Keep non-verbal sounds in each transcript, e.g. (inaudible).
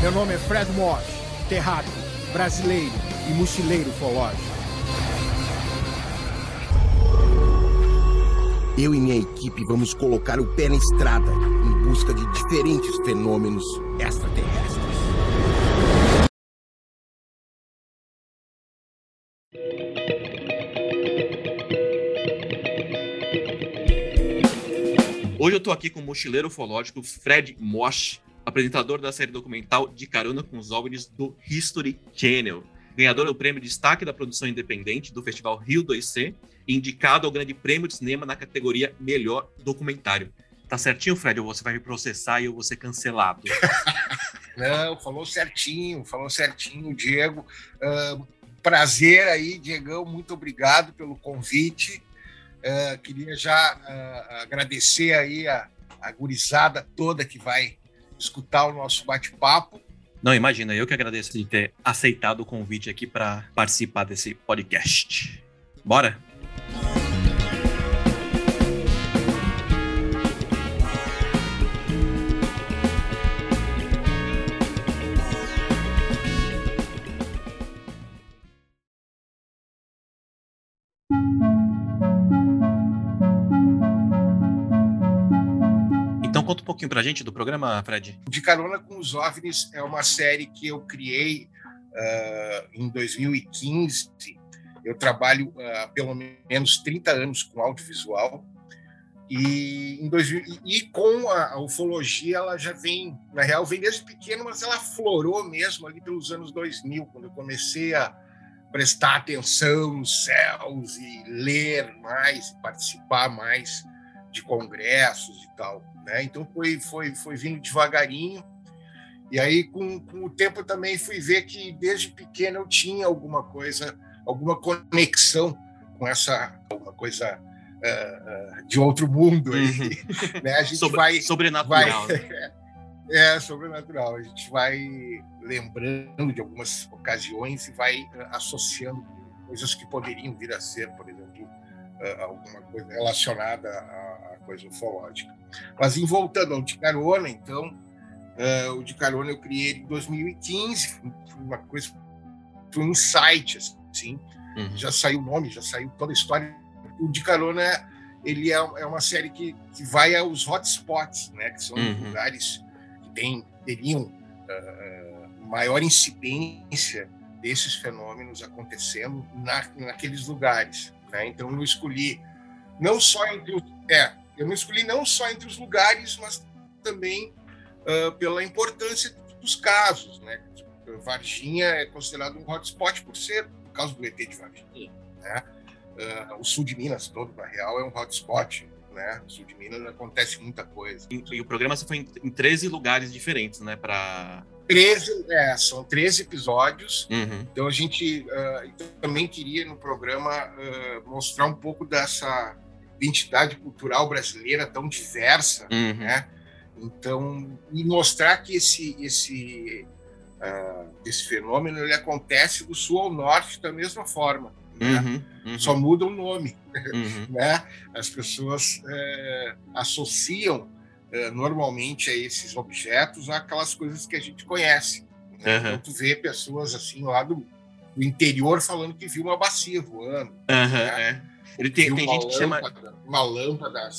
Meu nome é Fred Moss, terráqueo, brasileiro e mochileiro ufológico. Eu e minha equipe vamos colocar o pé na estrada em busca de diferentes fenômenos extraterrestres. Hoje eu tô aqui com o mochileiro ufológico Fred Mosch, apresentador da série documental De Carona com os OVNIs do History Channel, ganhador do prêmio Destaque da Produção Independente do Festival Rio 2C e indicado ao Grande Prêmio de Cinema na categoria Melhor Documentário. Tá certinho, Fred? Ou você vai me processar e eu vou ser cancelado? (laughs) Não, falou certinho, falou certinho, Diego. Uh, prazer aí, Diegão, muito obrigado pelo convite. Uh, queria já uh, agradecer aí a, a gurizada toda que vai escutar o nosso bate-papo. Não, imagina, eu que agradeço de ter aceitado o convite aqui para participar desse podcast. Bora? Conta um pouquinho pra gente do programa, Fred. De Carona com os OVNIs é uma série que eu criei uh, em 2015. Eu trabalho há uh, pelo menos 30 anos com audiovisual. E, em 2000, e com a, a, ufologia, ela já vem, na real, vem desde pequeno, mas ela florou mesmo ali pelos anos 2000, quando eu comecei a prestar atenção nos céus e ler mais, participar mais de congressos e tal. Né? Então foi, foi, foi vindo devagarinho. E aí, com, com o tempo, também fui ver que desde pequeno eu tinha alguma coisa, alguma conexão com essa alguma coisa uh, de outro mundo. Uhum. (laughs) né? A gente Sobre, vai. Sobrenatural. Vai, né? (laughs) é, sobrenatural. A gente vai lembrando de algumas ocasiões e vai uh, associando coisas que poderiam vir a ser, por exemplo, alguma coisa relacionada à coisa ufológica. Mas em voltando ao de carona, então, uh, o de carona eu criei em 2015, foi uma coisa, foi um insight, assim, uhum. já saiu o nome, já saiu toda a história. O de carona, ele é, é uma série que, que vai aos hotspots, né, que são uhum. lugares que tem, teriam uh, maior incidência desses fenômenos acontecendo na, naqueles lugares. Né? Então, eu escolhi não só entre os, é, eu não escolhi não só entre os lugares, mas também uh, pela importância dos casos. Né? Varginha é considerado um hotspot por ser por causa do ET de Varginha. Né? Uh, o sul de Minas todo, na real, é um hotspot. Né? No sul de Minas acontece muita coisa. E, e o programa foi em, em 13 lugares diferentes, né? Para 13, é, são 13 episódios. Uhum. Então a gente uh, também queria no programa uh, mostrar um pouco dessa identidade cultural brasileira tão diversa, uhum. né? Então, e mostrar que esse esse uh, esse fenômeno ele acontece do sul ao norte da mesma forma, né? uhum. Uhum. Só muda o nome, uhum. (laughs) né? As pessoas uh, associam uh, normalmente a esses objetos aquelas coisas que a gente conhece. Né? Então, tu vê pessoas assim lá do, do interior falando que viu uma bacia voando. Né? É. Ele tem, tem gente que chama. Uma lâmpada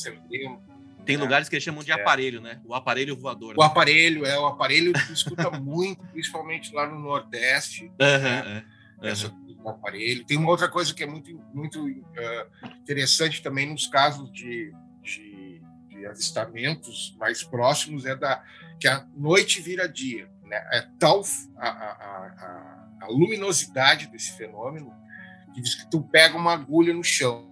Tem né? lugares que eles chamam de é. aparelho, né? O aparelho voador. O né? aparelho, é. O aparelho que escuta (laughs) muito, principalmente lá no Nordeste. Uhum, né? uhum. Essa, o aparelho. Tem uma outra coisa que é muito, muito uh, interessante também nos casos de, de, de, avistamentos mais próximos é da que a noite vira dia. Né? É tal a, a, a, a luminosidade desse fenômeno que diz que tu pega uma agulha no chão.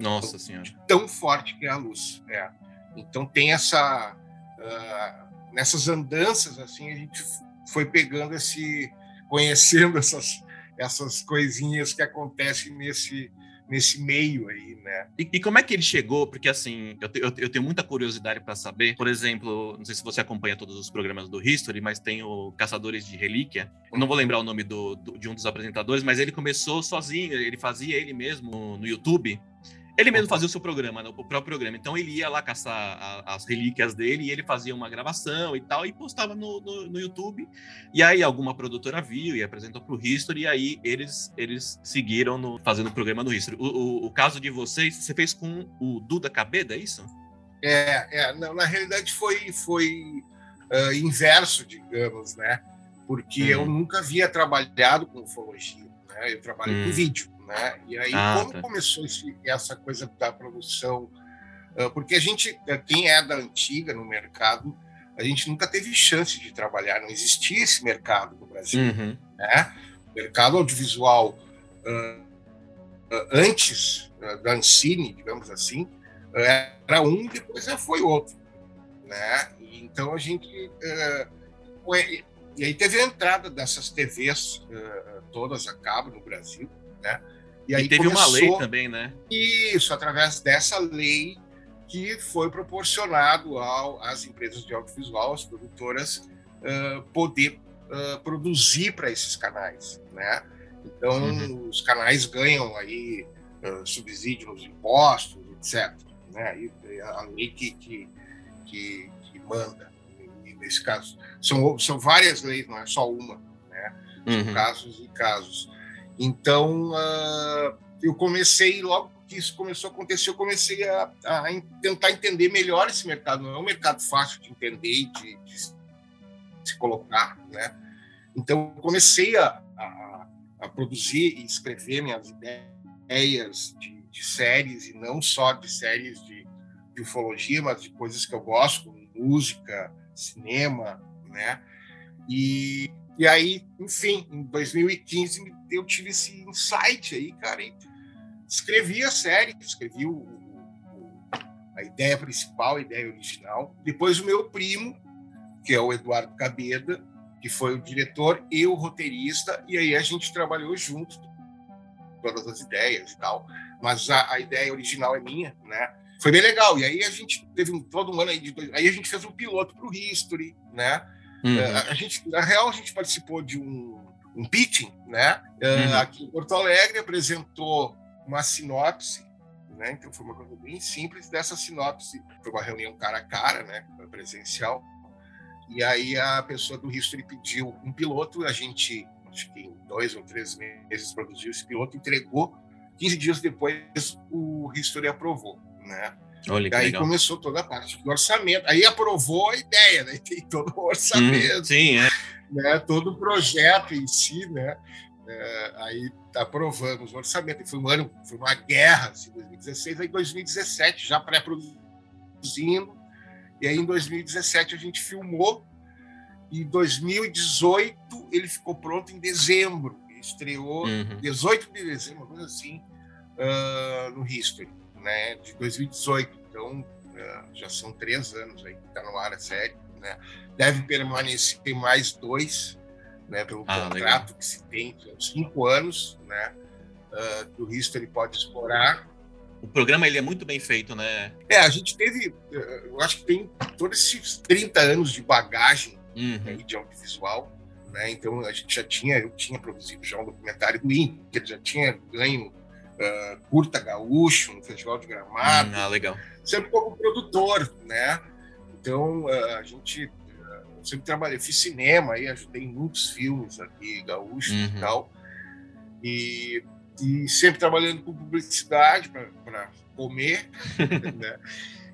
Nossa Senhora. Tão forte que é a luz. É. Então tem essa. Uh, nessas andanças, assim, a gente foi pegando esse. conhecendo (laughs) essas, essas coisinhas que acontecem nesse, nesse meio aí, né? E, e, como é que ele chegou? Porque, assim, eu, te, eu, eu tenho muita curiosidade para saber. Por exemplo, não sei se você acompanha todos os programas do History, mas tem o Caçadores de Relíquia. Eu não vou lembrar o nome do, do, de um dos apresentadores, mas ele começou sozinho, ele fazia ele mesmo no, no YouTube. Ele mesmo fazia o seu programa, né, o próprio programa. Então ele ia lá caçar a, as relíquias dele e ele fazia uma gravação e tal e postava no, no, no YouTube. E aí alguma produtora viu e apresentou para o History e aí eles, eles seguiram no, fazendo o programa no History. O, o, o, caso de vocês, você fez com o Duda Cabeda, é isso? É, é na, na realidade foi, foi uh, inverso, digamos, né? Porque eu uhum. nunca havia trabalhado com ufologia, né? Eu trabalho com uhum. vídeo. Né? E aí, ah, como tá. começou esse, essa coisa da produção? Uh, porque a gente, eh, quem é da antiga no mercado, a gente nunca teve chance de trabalhar, não existia esse mercado no Brasil. Uhum. Né? O mercado audiovisual uh, uh, antes da Ancine, digamos assim, era um, depois foi outro. Né? E, então a gente. E aí teve a entrada dessas TVs todas a cabo no Brasil, né? E aí e teve começou, uma lei também, né? Isso, através dessa lei que foi proporcionado ao, às empresas de audiovisual, às produtoras, uh, poder uh, produzir para esses canais, né? Então, uhum. os canais ganham aí uh, subsídio nos impostos, etc. Né? E a lei que, que, que, que manda, nesse caso. São, são várias leis, não é só uma, né? São uhum. casos e casos. Então, uh, eu comecei, logo que isso começou a acontecer, eu comecei a, a, tentar entender melhor esse mercado. Não é um mercado fácil de entender e de, de se colocar, né? Então, eu comecei a, a, a, produzir e escrever minhas ideias de, de, séries, e não só de séries de, de ufologia, mas de coisas que eu gosto, como música, cinema, né? E e aí, enfim, em 2015 eu tive esse insight aí, cara, e escrevi a série, escrevi o, o, a ideia principal, a ideia original. Depois o meu primo, que é o Eduardo Cabeda, que foi o diretor e o roteirista, e aí a gente trabalhou junto, todas as ideias e tal. Mas a, a ideia original é minha, né? Foi bem legal. E aí a gente teve um, todo um ano aí de dois, aí a gente fez um piloto para o History, né? Uhum. É, a gente, na real, a gente participou de um, um pitching, né? Uhum. Aqui em Porto Alegre apresentou uma sinopse, né? Então foi uma coisa bem simples dessa sinopse. Foi uma reunião cara a cara, né? Presencial. E aí a pessoa do History pediu um piloto, a gente, acho que em dois ou três meses produziu esse piloto, entregou. 15 dias depois o History aprovou, né? Olha, aí legal. começou toda a parte do orçamento. Aí aprovou a ideia, né? (laughs) Tem todo o orçamento. Hum, sim, é. Né? Todo o projeto em si, né? É, aí aprovamos o orçamento. E foi um ano, foi uma guerra, assim, 2016, aí 2017, já pré-produzindo. E aí em 2017 a gente filmou. E em 2018 ele ficou pronto em dezembro. Estreou uhum. 18 de dezembro, uma coisa assim, uh, no History né, de 2018. Então, é, já são três anos aí que está no ar a série. Né? Deve permanecer mais dois, né, pelo ah, contrato legal. que se tem, cinco anos, né, uh, que o History pode explorar. O programa ele é muito bem feito, né? É, a gente teve, é, eu acho que tem todos esses 30 anos de bagagem uhum. aí, de audiovisual, né? Então a gente já tinha, eu tinha produzido já um documentário do Inter, já tinha ganho uh, Curta Gaúcho, no Festival de Gramado. Hum, ah, legal. Sempre como produtor, né? Então, a gente uh, sempre trabalhei, fiz cinema aí, ajudei em muitos filmes aqui, gaúchos uhum. e tal. E, e sempre trabalhando com publicidade para comer, (laughs) né?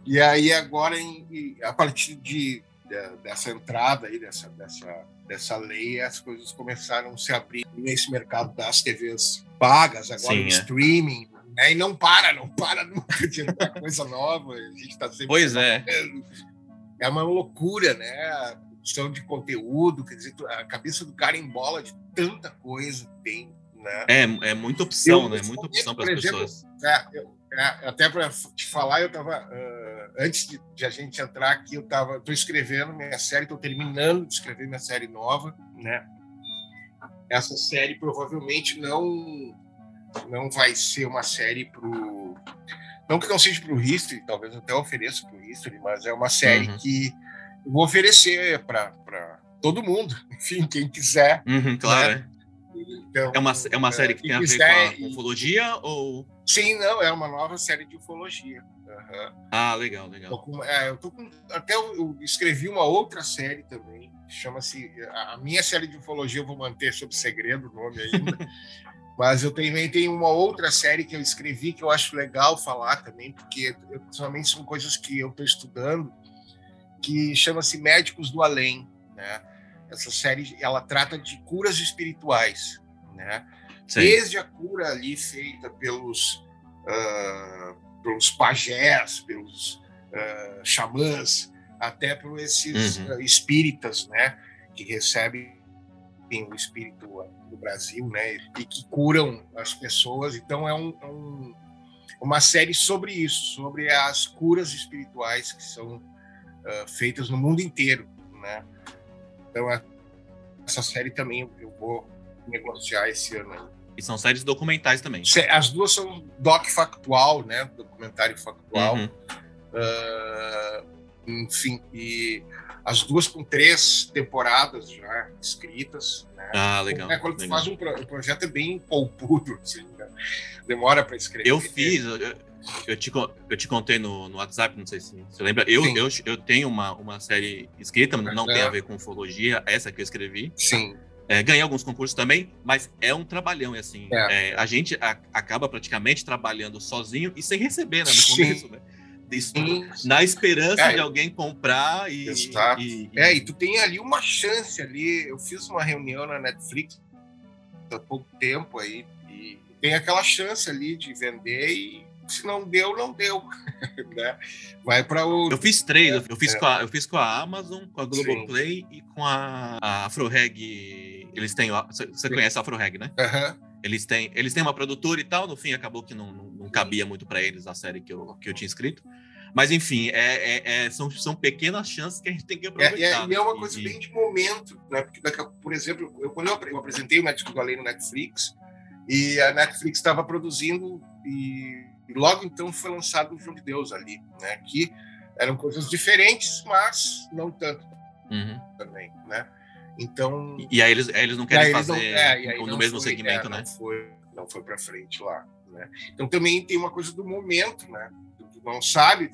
E aí agora, em, a partir de, de, dessa entrada aí, dessa, dessa, dessa lei, as coisas começaram a se abrir nesse mercado das TVs pagas, agora Sim, o é. streaming, né? E não para, não para (laughs) nunca de coisa nova. A gente está sempre. Pois é. É uma loucura, né? A produção de conteúdo, quer dizer, a cabeça do cara embola de tanta coisa que tem. Né? É, é muita opção, eu, né? Muita opção para as pessoas. É, eu, é, até para te falar, eu estava uh, antes de, de, a gente entrar aqui, eu estava, estou escrevendo minha série, estou terminando de escrever minha série nova, né? essa série provavelmente não não vai ser uma série pro não que não seja para o History, talvez até ofereça para o History, mas é uma série uhum. que eu vou oferecer para todo mundo, (laughs) enfim, quem quiser. Uhum, claro. Né? Então, é uma, é uma série que tem a ver com a ufologia ou... Sim, não, é uma nova série de ufologia. Uhum. Ah, legal, legal. Tô com, é, eu tô com, até eu, eu, escrevi uma outra série também, chama-se... A minha série de ufologia eu vou manter sob segredo o nome ainda, (laughs) mas eu também tenho uma outra série que eu escrevi que eu acho legal falar também, porque eu, principalmente são coisas que eu estou estudando, que chama-se Médicos do Além, né? Essa série ela trata de curas espirituais, né? Desde a cura ali feita pelos uh, pelos pajés, pelos uh, xamãs, até por esses uhum. uh, espíritas, né? Que recebem o espírito do Brasil, né? E que curam as pessoas. Então é um, é um uma série sobre isso, sobre as curas espirituais que são feitas no mundo inteiro, né? Então, essa série também eu vou negociar esse ano aí. E são séries documentais também. As duas são doc factual, né? Documentário factual. Uhum. Uh, enfim, e as duas com três temporadas já escritas. Né? Ah, legal. Então, quando legal. tu faz um, pro, um, projeto é bem poupudo, assim, né? demora para escrever. Eu fiz, eu, eu te, eu te contei no, no WhatsApp, não sei se você lembra. Eu, eu, eu tenho uma, uma série escrita, não é. tem a ver com ufologia, essa que eu escrevi. Sim. É, ganhei alguns concursos também, mas é um trabalhão, assim. É. É, a gente a, acaba praticamente trabalhando sozinho e sem receber, né, no começo, né? Na esperança é. de alguém comprar e, Exato. E, e, É, e tu tem ali uma chance ali. Eu fiz uma reunião na Netflix há pouco tempo aí, e tem aquela chance ali de vender e se não deu, não deu. (laughs) né? Vai para o. Eu fiz três, é, eu, fiz é. com a, eu fiz com a Amazon, com a Globoplay Sim. e com a, a AfroReg. Eles têm. Você conhece a AfroReg, né? Uhum. Eles têm, eles têm uma produtora e tal, no fim acabou que não, não, não cabia muito para eles a série que eu, que eu tinha escrito. Mas, enfim, é, é, é, são, são pequenas chances que a gente tem que aproveitar. É, é, e é uma coisa bem de momento, né? Porque, daqui a, por exemplo, eu, quando eu, eu apresentei o Médico do Além no Netflix, e a Netflix estava produzindo e e logo então foi lançado o João de Deus ali, né? Que eram coisas diferentes, mas não tanto uhum. também, né? Então e, e aí eles, aí eles não querem fazer é, no mesmo segmento, é, né? Não foi, não foi para frente lá, né? Então também tem uma coisa do momento, né? Tu não sabe,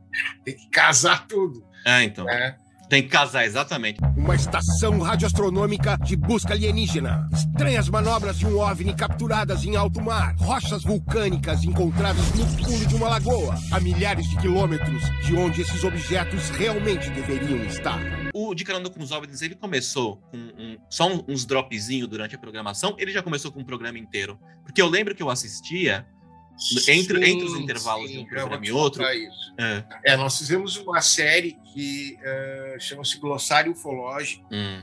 (laughs) tem que casar tudo. É, então. Né? Tem que casar, exatamente. Uma estação radioastronômica de busca alienígena. Estranhas manobras de um OVNI capturadas em alto mar. Rochas vulcânicas encontradas no fundo de uma lagoa. A milhares de quilômetros de onde esses objetos realmente deveriam estar. O De Carona com os OVNIs, ele começou com um, só uns dropzinhos durante a programação. Ele já começou com um programa inteiro. Porque eu lembro que eu assistia entre, sim, entre os intervalos sim, de um programa e outro. É. é. nós fizemos uma série que uh, chama-se Glossário Ufológico, hum.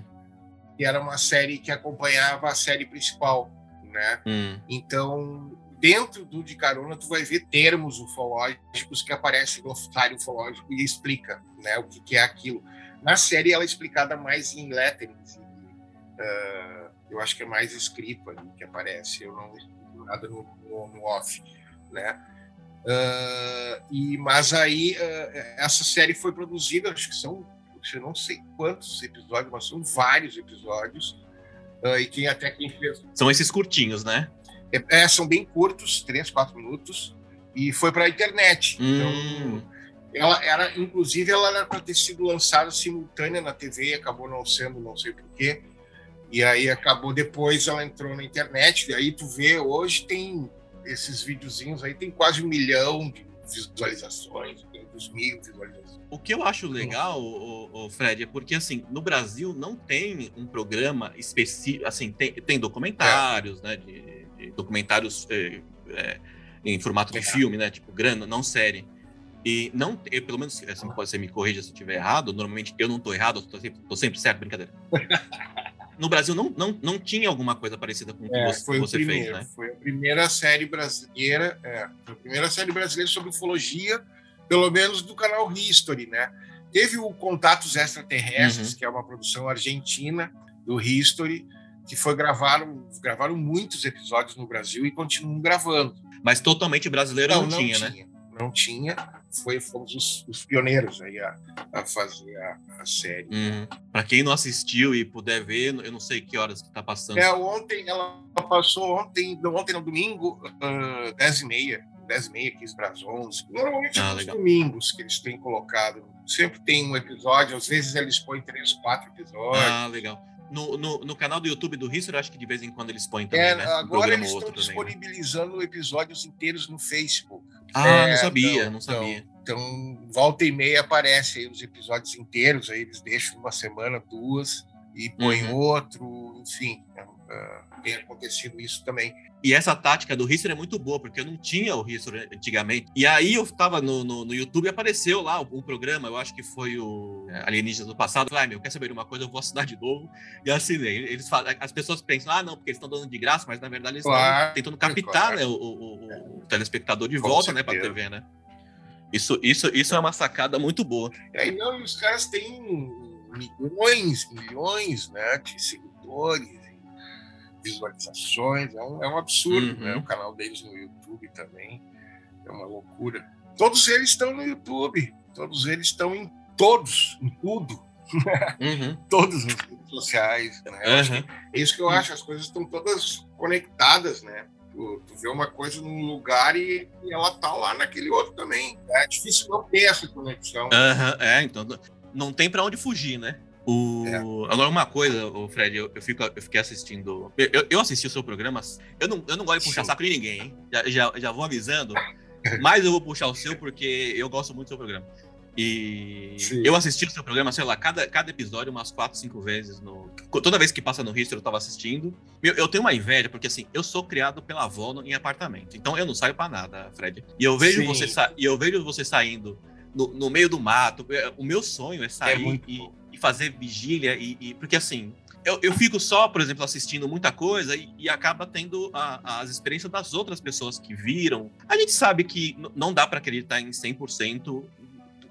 que era uma série que acompanhava a série principal, né? Hum. Então, dentro do De Carona, tu vai ver termos ufológicos que aparecem no glossário ufológico e explica né, o que, que, é aquilo. Na série, ela é explicada mais em lettering, uh, eu acho que é mais escrito ali que aparece, eu não nada no, no, no off né? Uh, e mas aí uh, essa série foi produzida, acho que são, eu não sei quantos episódios, mas são vários episódios. Uh, e quem até quem fez são esses curtinhos, né? É, é são bem curtos, três, quatro minutos, e foi para a internet. Hum. Então, ela era, inclusive, ela era para ter sido lançada simultânea na TV, acabou não sendo, não sei porquê. E aí acabou depois, ela entrou na internet. E aí tu vê, hoje tem esses videozinhos aí tem quase um milhão de visualizações, dos mil visualizações. O que eu acho legal, o, o, Fred, é porque assim, no Brasil não tem um programa específico, assim, tem, tem documentários, é. né, de, de documentários é, é, em formato de filme, né, tipo, grande, não série. E não, eu, pelo menos, assim, você me corrija se eu estiver errado, normalmente eu não estou errado, eu tô sempre, tô sempre certo, brincadeira. (laughs) no Brasil não, não, não tinha alguma coisa parecida com o que é, você, você primeiro, fez, né? Foi a primeira série brasileira, é, a primeira série brasileira sobre ufologia, pelo menos do canal History, né? Teve o Contatos Extraterrestres, uhum. que é uma produção argentina do History, que foi gravaram gravaram muitos episódios no Brasil e continuam gravando. Mas totalmente brasileiro não, não tinha, não né? Tinha, não tinha. Foi, fomos os, os pioneiros aí a, a fazer a, a série. Uhum. Para quem não assistiu e puder ver, eu não sei que horas que tá passando. É, ontem, ela passou ontem, ontem no domingo, uh, 10 e meia. 10 e meia, 15 para as 11. Normalmente ah, nos domingos que eles têm colocado. Sempre tem um episódio, às vezes eles põem três, quatro episódios. Ah, legal. No, no, no, canal do YouTube do History, acho que de vez em quando eles põem também, é, né? Agora eles estão disponibilizando também, né? episódios inteiros no Facebook. Ah, é, não sabia, então, não sabia. Então, então, volta e meia aparece aí os episódios inteiros, aí eles deixam uma semana, duas, e põem uhum. outro, enfim. Uh, tem acontecido isso também. E essa tática do History é muito boa, porque eu não tinha o History antigamente. E aí eu estava no, no, no, YouTube e apareceu lá um, programa, eu acho que foi o é, Alienígenas do passado. Falei, ah, meu, quer saber uma coisa? Eu vou assinar de novo. E assinei. Eles falam, as pessoas pensam, ah, não, porque eles estão dando de graça, mas na verdade eles claro, estão tentando captar claro. né, o, o, o, telespectador de Com volta né, para a TV, né? Isso, isso, isso é uma sacada muito boa. É, e não, os caras têm milhões, milhões né, de seguidores visualizações, é um, é um absurdo, uhum. né? O canal deles no YouTube também é uma loucura. Todos eles estão no YouTube, todos eles estão em todos, em tudo. Uhum. (laughs) Todos os redes sociais. Né? Uhum. É isso que eu acho, as coisas estão todas conectadas, né? Tu, tu vê uma coisa num lugar e, e, ela tá lá naquele outro também. É difícil não ter essa conexão. Uhum. É, então não tem para onde fugir, né? O... É. Agora, uma coisa, o Fred, eu, eu, fico, eu fiquei assistindo. Eu, eu assisti o seu programa. Eu não, eu não gosto de puxar saco de ninguém, hein? Já, já, já vou avisando. (laughs) Mas eu vou puxar o seu porque eu gosto muito do seu programa. E Sim. eu assisti o seu programa, sei lá, cada, cada episódio umas quatro, cinco vezes. No... Toda vez que passa no History eu tava assistindo. Eu, eu, tenho uma inveja, porque assim, eu sou criado pela avó no, em apartamento. Então eu não saio para nada, Fred. E eu vejo você e eu vejo você saindo no, no, meio do mato. É, o meu sonho é sair é e, e, fazer vigília. E, e, porque assim, eu, eu fico só, por exemplo, assistindo muita coisa e, e acaba tendo a, as experiências das outras pessoas que viram. A gente sabe que não dá para acreditar em 100%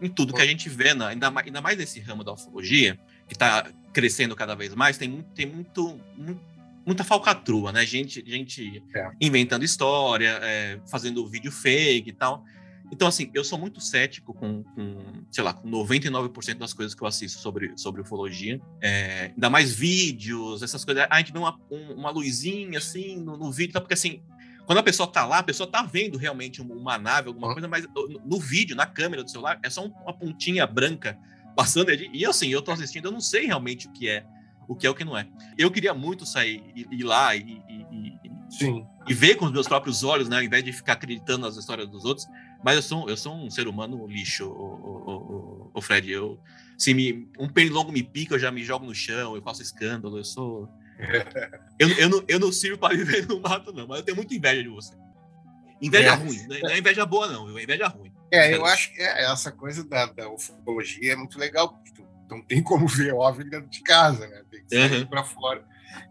em tudo que a gente vê, né? ainda, mais, ainda mais nesse ramo da ufologia, que está crescendo cada vez mais, tem muito, tem muito, muito muita falcatrua, né? Gente, gente é. inventando história, é, fazendo vídeo fake e tal. Então, assim, eu sou muito cético com, com sei lá, com 99% das coisas que eu assisto sobre, sobre ufologia. É, ainda mais vídeos, essas coisas. A gente vê uma, um, uma luzinha, assim, no, no vídeo, tá? porque, assim, quando a pessoa tá lá, a pessoa tá vendo realmente uma nave, alguma uhum. coisa, mas no, no, vídeo, na câmera do celular, é só uma pontinha branca passando. E, assim, eu tô assistindo, eu não sei realmente o que é o que é o que não é. Eu queria muito sair, ir, ir lá e, e, e, e, ver com os meus próprios olhos, né, ao invés de ficar acreditando nas histórias dos outros. Mas eu sou, eu sou um ser humano lixo, o, o, o, Fred. Eu, se me, um pernilongo me pica, eu já me jogo no chão, eu faço escândalo, eu sou. (laughs) eu, eu, não, eu não sirvo para viver no mato, não, mas eu tenho muita inveja de você. Inveja é. ruim, não é inveja boa, não? É inveja ruim. É, eu acho que é, essa coisa da, da ufologia é muito legal, porque não tem como ver OVNI dentro de casa, né? Tem que sair uhum. para fora,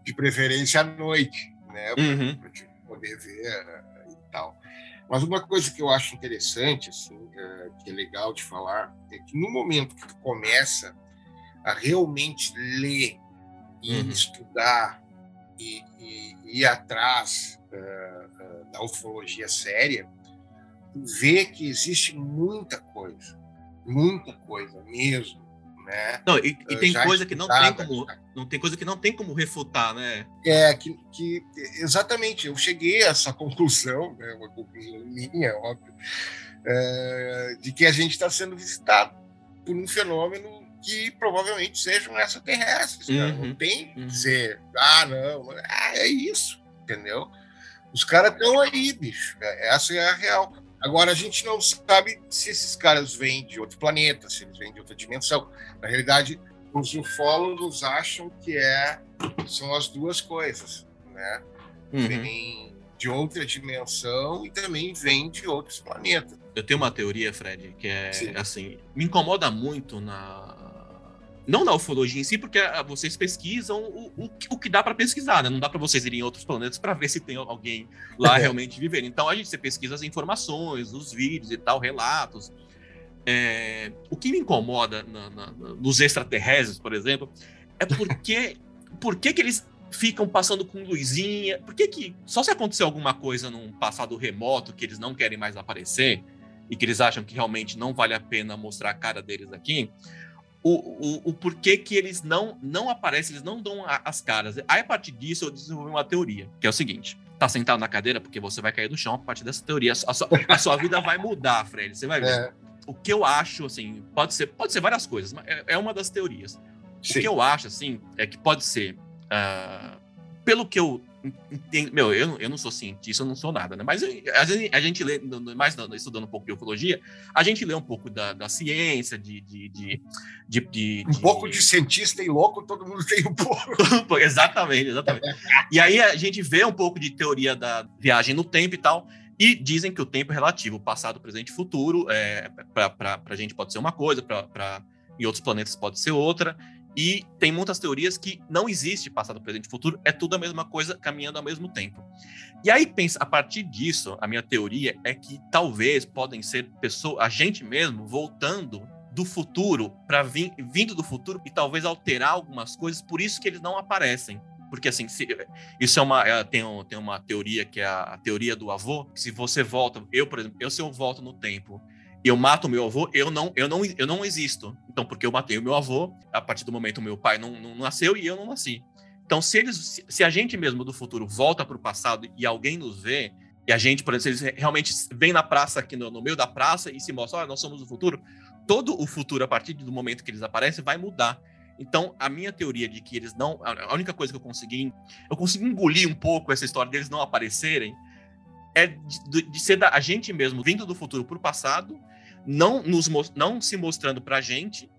de preferência à noite, né? Para uhum. poder ver tal. Mas uma coisa que eu acho interessante, assim, é, que é legal de falar, é que no momento que tu começa a realmente ler e uhum. estudar e, e, e, ir atrás uh, uh, da ufologia séria, tu vê que existe muita coisa, muita coisa mesmo, né? Não, e, e tem coisa que não tem como não tem coisa que não tem como refutar, né? É que, que exatamente eu cheguei a essa (laughs) conclusão, né, uma conclusão minha, óbvio, é, de que a gente está sendo visitado por um fenômeno que provavelmente sejam extraterrestres. Uhum, não tem que uhum. dizer, ah, não, ah, é isso, entendeu? Os caras estão aí, bicho. É, essa é a real. Agora, a gente não sabe se esses caras vêm de outro planeta, se eles vêm de outra dimensão. Na realidade, os ufólogos acham que é, são as duas coisas, né? Uhum. Vem de outra dimensão e também vem de outros planetas. Eu tenho uma teoria, Fred, que é Sim. assim, me incomoda muito na não na ufologia em si, porque ah, vocês pesquisam o, o, o que dá para pesquisar, né? Não dá para vocês irem em outros planetas para ver se tem alguém lá realmente vivendo. Então a gente você pesquisa as informações, os vídeos e tal, relatos. É, o que me incomoda na, na, nos extraterrestres, por exemplo, é porque (laughs) por que, que eles ficam passando com luzinha? Por que, que só se acontecer alguma coisa num passado remoto que eles não querem mais aparecer? e que eles acham que realmente não vale a pena mostrar a cara deles aqui, o, o, o porquê que eles não, não aparecem, eles não dão a, as caras. Aí, a partir disso, eu desenvolvi uma teoria, que é o seguinte: tá sentado na cadeira porque você vai cair do chão a partir dessa teoria. A sua, a sua vida vai mudar, Fred. Você vai ver. É. O que eu acho, assim, pode ser, pode ser várias coisas, mas é, é uma das teorias. Sim. O que eu acho, assim, é que pode ser. Uh, pelo que eu meu, eu, eu não sou cientista, eu não sou nada, né? Mas a gente, a gente lê, mais estudando um pouco de ufologia, a gente lê um pouco da, da ciência, de, de, de, de, de Um pouco de cientista e louco, todo mundo tem (laughs) um pouco. exatamente, exatamente. e aí a gente vê um pouco de teoria da viagem no tempo e tal. E dizem que o tempo é relativo, passado, presente e futuro. É, para a gente pode ser uma coisa, para em outros planetas pode ser outra. E tem muitas teorias que não existe passado, presente e futuro, é tudo a mesma coisa caminhando ao mesmo tempo. E aí pensa, a partir disso, a minha teoria é que talvez podem ser pessoas, a gente mesmo voltando do futuro para vir, vindo do futuro e talvez alterar algumas coisas, por isso que eles não aparecem. Porque assim, se, isso é uma é, tem, tem uma teoria que é a, a teoria do avô, se você volta, eu por exemplo, eu se eu volto no tempo eu mato meu avô, eu não, eu não, eu não existo. Então, porque eu matei o meu avô, a partir do momento meu pai não, não nasceu e eu não nasci. Então, se eles, se a gente mesmo do futuro volta para o passado e alguém nos vê, e a gente, por exemplo, eles realmente vem na praça aqui no, no meio da praça e se mostra, olha, nós somos o futuro, todo o futuro a partir do momento que eles aparecem vai mudar. Então, a minha teoria de que eles não, a única coisa que eu consegui, eu consegui engolir um pouco essa história deles não aparecerem, é de, de ser da, a gente mesmo vindo do futuro para o passado não, nos, não se mostrando para a gente,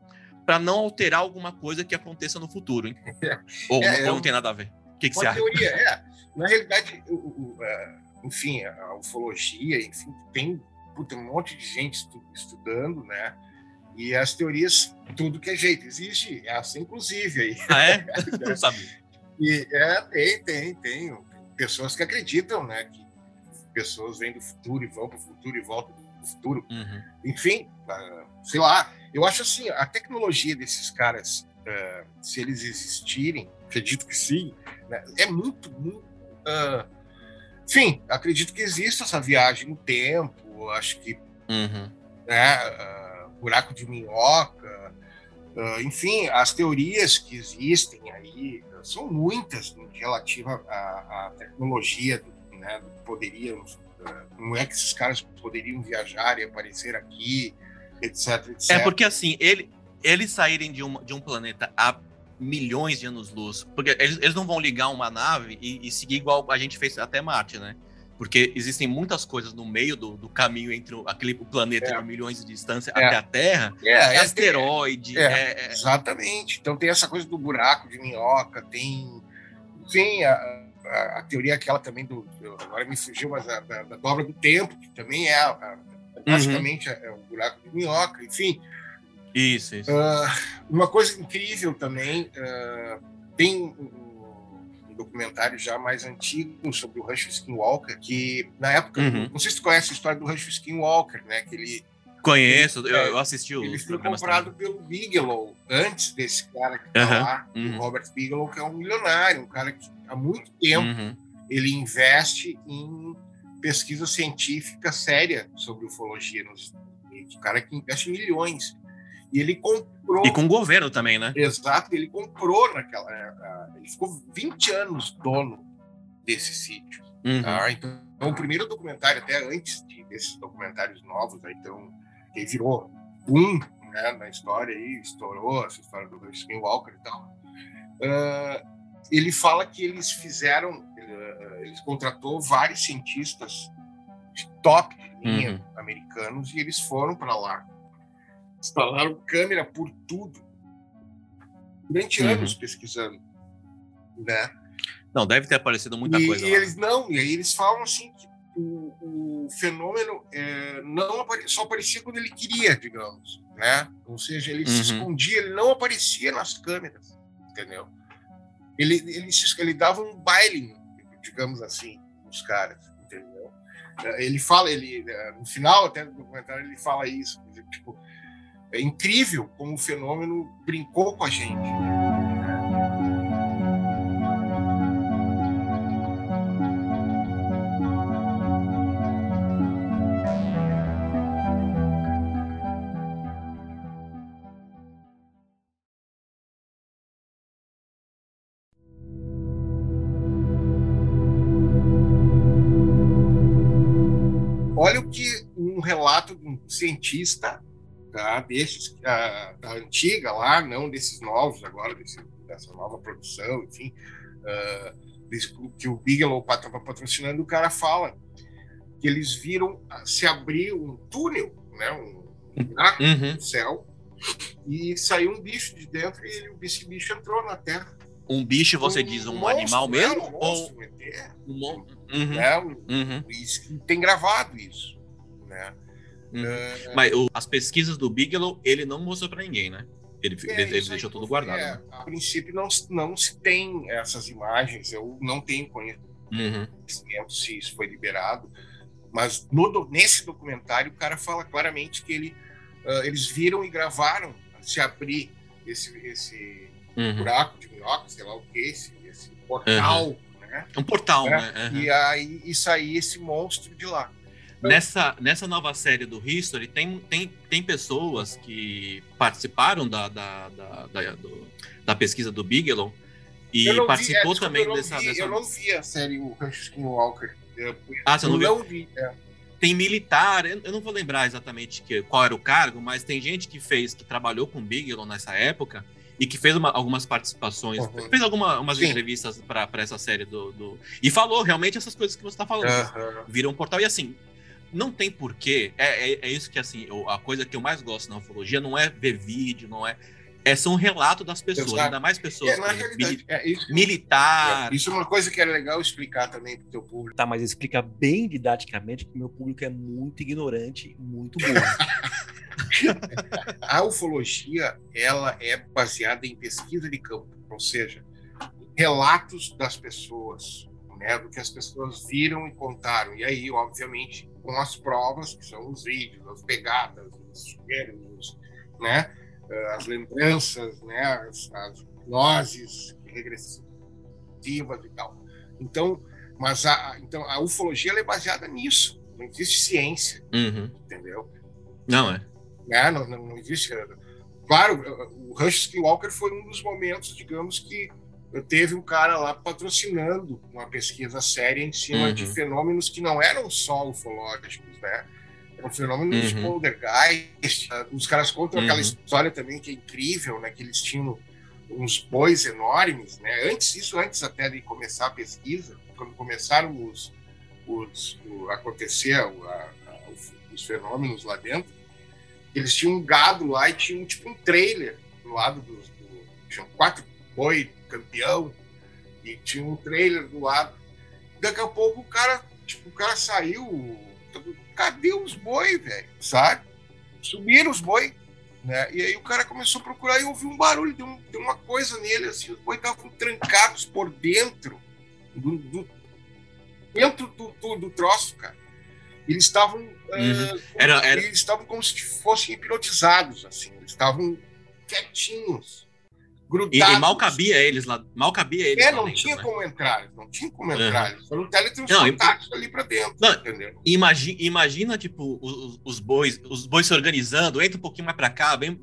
para não alterar alguma coisa que aconteça no futuro. Hein? (laughs) É, ou, é, ou, não tem nada a ver? O que, que você teoria, acha? É. Na realidade, o, o, enfim, a ufologia, enfim, tem puta, um monte de gente estudando, né? E as teorias, tudo que é jeito, existe essa, inclusive. Aí. Ah, é? (laughs) (laughs) não sabia. E, é, tem, tem, tem. Pessoas que acreditam, né? Que pessoas vêm do futuro e vão para o futuro e voltam do futuro. Uhum. Enfim, uh, sei lá. Eu acho assim, a tecnologia desses caras, uh, se eles existirem, acredito que sim, né, é muito, muito. Uh, enfim, acredito que exista essa viagem no tempo. Acho que. Uhum. Né, buraco de minhoca. enfim, as teorias que existem aí são muitas relativa à, à tecnologia do, né, do que poderíamos não é que esses caras poderiam viajar e aparecer aqui, etc, etc. É porque assim, ele, eles saírem de um, de um planeta a milhões de anos-luz, porque eles, eles não vão ligar uma nave e, e, seguir igual a gente fez até Marte, né? Porque existem muitas coisas no meio do, do caminho entre o, aquele o planeta é. de milhões de distância é. até a Terra, é, é asteroide. É, é, é, exatamente. Então tem essa coisa do buraco de minhoca, tem, tem a, a, a, teoria aquela também do, agora me fugiu, mas a, da, da, dobra do tempo, que também é a, basicamente uhum. é um buraco de minhoca, enfim. Isso, isso. Uh, uma coisa incrível também, uh, tem um, um, documentário já mais antigo sobre o Rush Skinwalker, que na época, uhum. não sei se tu conhece a história do Rush Skinwalker, né, que ele Conheço, eu, eu assisti o. Ele foi comprado também. pelo Bigelow, antes desse cara que tá lá, uhum. o Robert Bigelow, que é um milionário, um cara que há muito tempo uhum. ele investe em pesquisa científica séria sobre ufologia nos Estados Unidos. O cara que investe milhões. E ele comprou. E com o governo também, né? Exato, ele comprou naquela. É, ele ficou 20 anos dono desse sítio. Uhum. Tá? Então, o primeiro documentário, até antes de, desses documentários novos, aí, então que virou um né, na história aí, estourou essa história do Skinwalker e tal. Uh, ele fala que eles fizeram, uh, eles contratou vários cientistas de top de linha uhum. americanos e eles foram para lá. Instalaram câmera por tudo. Durante uhum. anos pesquisando, né? Não, deve ter aparecido muita e, coisa. E lá. eles não, e aí eles falam assim que o, o fenômeno é, não apare, só aparecia quando ele queria, digamos, né? Ou seja, ele uhum. se escondia, ele não aparecia nas câmeras, entendeu? Ele, ele, se, ele dava um baile, digamos assim, nos caras, entendeu? Ele fala, ele no final até do documentário ele fala isso, tipo, é incrível como o fenômeno brincou com a gente. Que um relato de um cientista tá, desses, da, da antiga lá, não desses novos agora, desse, dessa nova produção, enfim, uh, desse, que o Bigelow estava patrocinando, o cara fala que eles viram se abrir um túnel, né, um buraco uhum. no céu, e saiu um bicho de dentro e ele, esse bicho entrou na Terra. Um bicho, você um diz, um monstro, animal né? mesmo? Um monstro, ou... um, mon... uhum. né? uhum. Isso, tem gravado isso. Né? Uhum. Uh... Mas o, as pesquisas do Bigelow, ele não mostrou para ninguém, né? Ele, é, ele, deixou tudo guardado. É, né? A princípio, não, não se tem essas imagens, eu não tenho conhecimento uhum. se isso foi liberado, mas no, nesse documentário o cara fala claramente que ele, uh, eles viram e gravaram se abrir esse, esse uhum. buraco de minhoca, sei lá o que, esse, esse portal. Uhum. Né? Um portal, né? né? Uhum. E aí e sair esse monstro de lá. Nessa, nessa nova série do History, tem, tem, tem pessoas que participaram da, da, da, da, do, da pesquisa do Bigelow e participou vi, é, também dessa, vi, dessa. Eu não vi a série O Rancho Walker. Eu, ah, você não, não vi? É. Tem militar, eu não vou lembrar exatamente que, qual era o cargo, mas tem gente que fez, que trabalhou com Bigelow nessa época e que fez uma, algumas participações, uhum. fez algumas entrevistas para essa série do, do, E falou realmente essas coisas que você está falando. Uhum. Viram um portal. E assim, não tem porquê. É, é, é, isso que, assim, a coisa que eu mais gosto na ufologia não é ver vídeo, não é. É são um relato das pessoas, Exato. ainda mais pessoas é, mili é, isso, militar. É, isso é uma coisa que é legal explicar também para o teu público. Tá, mas explica bem didaticamente que o meu público é muito ignorante, muito burro. (laughs) (laughs) a ufologia ela é baseada em pesquisa de campo, ou seja, relatos das pessoas, né, do que as pessoas viram e contaram. E aí, obviamente, com as provas, que são os vídeos, as pegadas, os sumérios, né, eh, as lembranças, né, as, as nozes regressivas e tal. Então, mas a, então a ufologia é baseada nisso. Não existe ciência, uhum. entendeu? Não é. Né? Não, não, não existe. Claro, o Rush Skywalker foi um dos momentos, digamos, que teve um cara lá patrocinando uma pesquisa séria em cima uhum. de fenômenos que não eram só ufológicos, né? Eram fenômenos uhum. de poltergeist. Os caras contam uhum. aquela história também que é incrível, né? Que eles tinham uns bois enormes, né? Antes, isso antes até de começar a pesquisa, quando começaram os, os o, acontecer a, a, os fenômenos lá dentro, eles tinham um gado lá e tinham tipo um trailer do lado dos. Do, tinham quatro boi campeão e tinha um trailer do lado. Daqui a pouco o cara, tipo, o cara saiu. Cadê os boi, velho? Sabe? Subiram os boi. Né? E aí o cara começou a procurar e ouviu um barulho, deu, um, deu uma coisa nele, assim, os boi estavam trancados por dentro do, do dentro do, do, do troço, cara. Eles estavam uhum. uh, era, era... eles estavam como se fossem hipnotizados, assim, eles estavam quietinhos grudados. E, e, mal cabia eles lá, mal cabia eles. É, não dentro, tinha né? como entrar, não tinha como entrar. Eles foram teletransportados ali para dentro, não, entendeu? Imagina, imagina, tipo, os, os, bois, os bois se organizando, entra um pouquinho mais para cá, bem,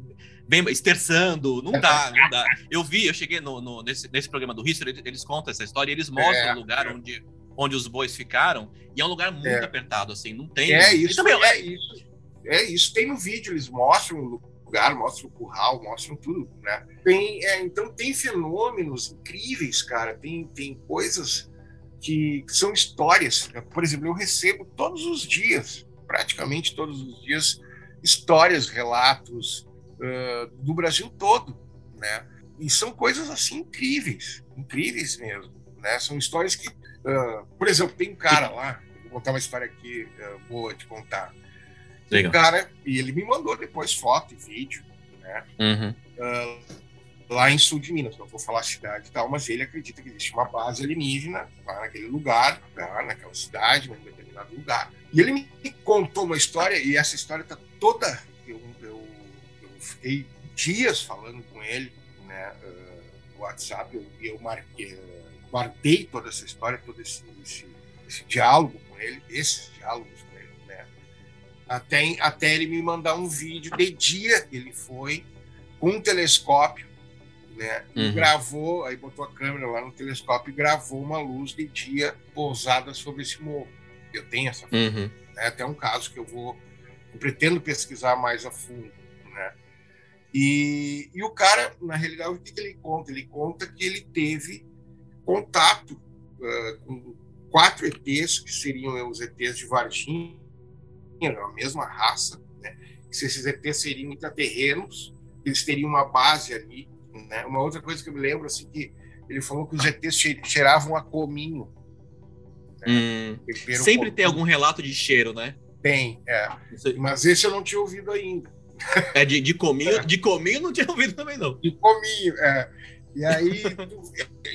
bem esterçando, não dá, (laughs) não dá. Eu vi, eu cheguei no, no nesse, nesse programa do History, eles, contam essa história e eles mostram é, o lugar é. onde, onde os bois ficaram, e é um lugar muito é. apertado, assim, não tem... É isso, também, é isso. É isso, tem no vídeo, eles mostram lugar, mostram o curral, mostram tudo, né? Tem, é, então tem fenômenos incríveis, cara. Tem, tem coisas que, que são histórias. Por exemplo, eu recebo todos os dias, praticamente todos os dias, histórias, relatos uh, do Brasil todo, né? E são coisas assim incríveis, incríveis mesmo, né? São histórias que, uh, por exemplo, tem um cara lá, vou contar uma história aqui uh, boa de contar. Legal. O cara, e ele me mandou depois foto e vídeo, né? Uhum. Uh, lá em sul de Minas, não vou falar a cidade e tal, mas ele acredita que existe uma base alienígena lá naquele lugar, lá naquela cidade, em determinado lugar. E ele me contou uma história, e essa história está toda. Eu, eu, eu, fiquei dias falando com ele, né, uh, no WhatsApp, eu, eu marquei, guardei toda essa história, todo esse, esse, esse diálogo com ele, esses diálogos até, até ele me mandar um vídeo de dia ele foi com um telescópio, né? Uhum. gravou, aí botou a câmera lá no telescópio e gravou uma luz de dia pousada sobre esse morro. Eu tenho essa Uhum. né? Até um caso que eu vou, eu pretendo pesquisar mais a fundo, né? E, e o cara, na realidade, o que, que ele conta? Ele conta que ele teve contato uh, com quatro ETs, que seriam os ETs de Varginha, a mesma raça, né? Que esses ETs seriam intraterrenos, eles teriam uma base ali, né? Uma outra coisa que eu me lembro, assim, que ele falou que os ETs cheiravam a cominho. Hum. Sempre tem algum relato de cheiro, né? Tem, é. Mas esse eu não tinha ouvido ainda. É de, de cominho, (laughs) é. de cominho não tinha ouvido também, não. De cominho, é. E aí,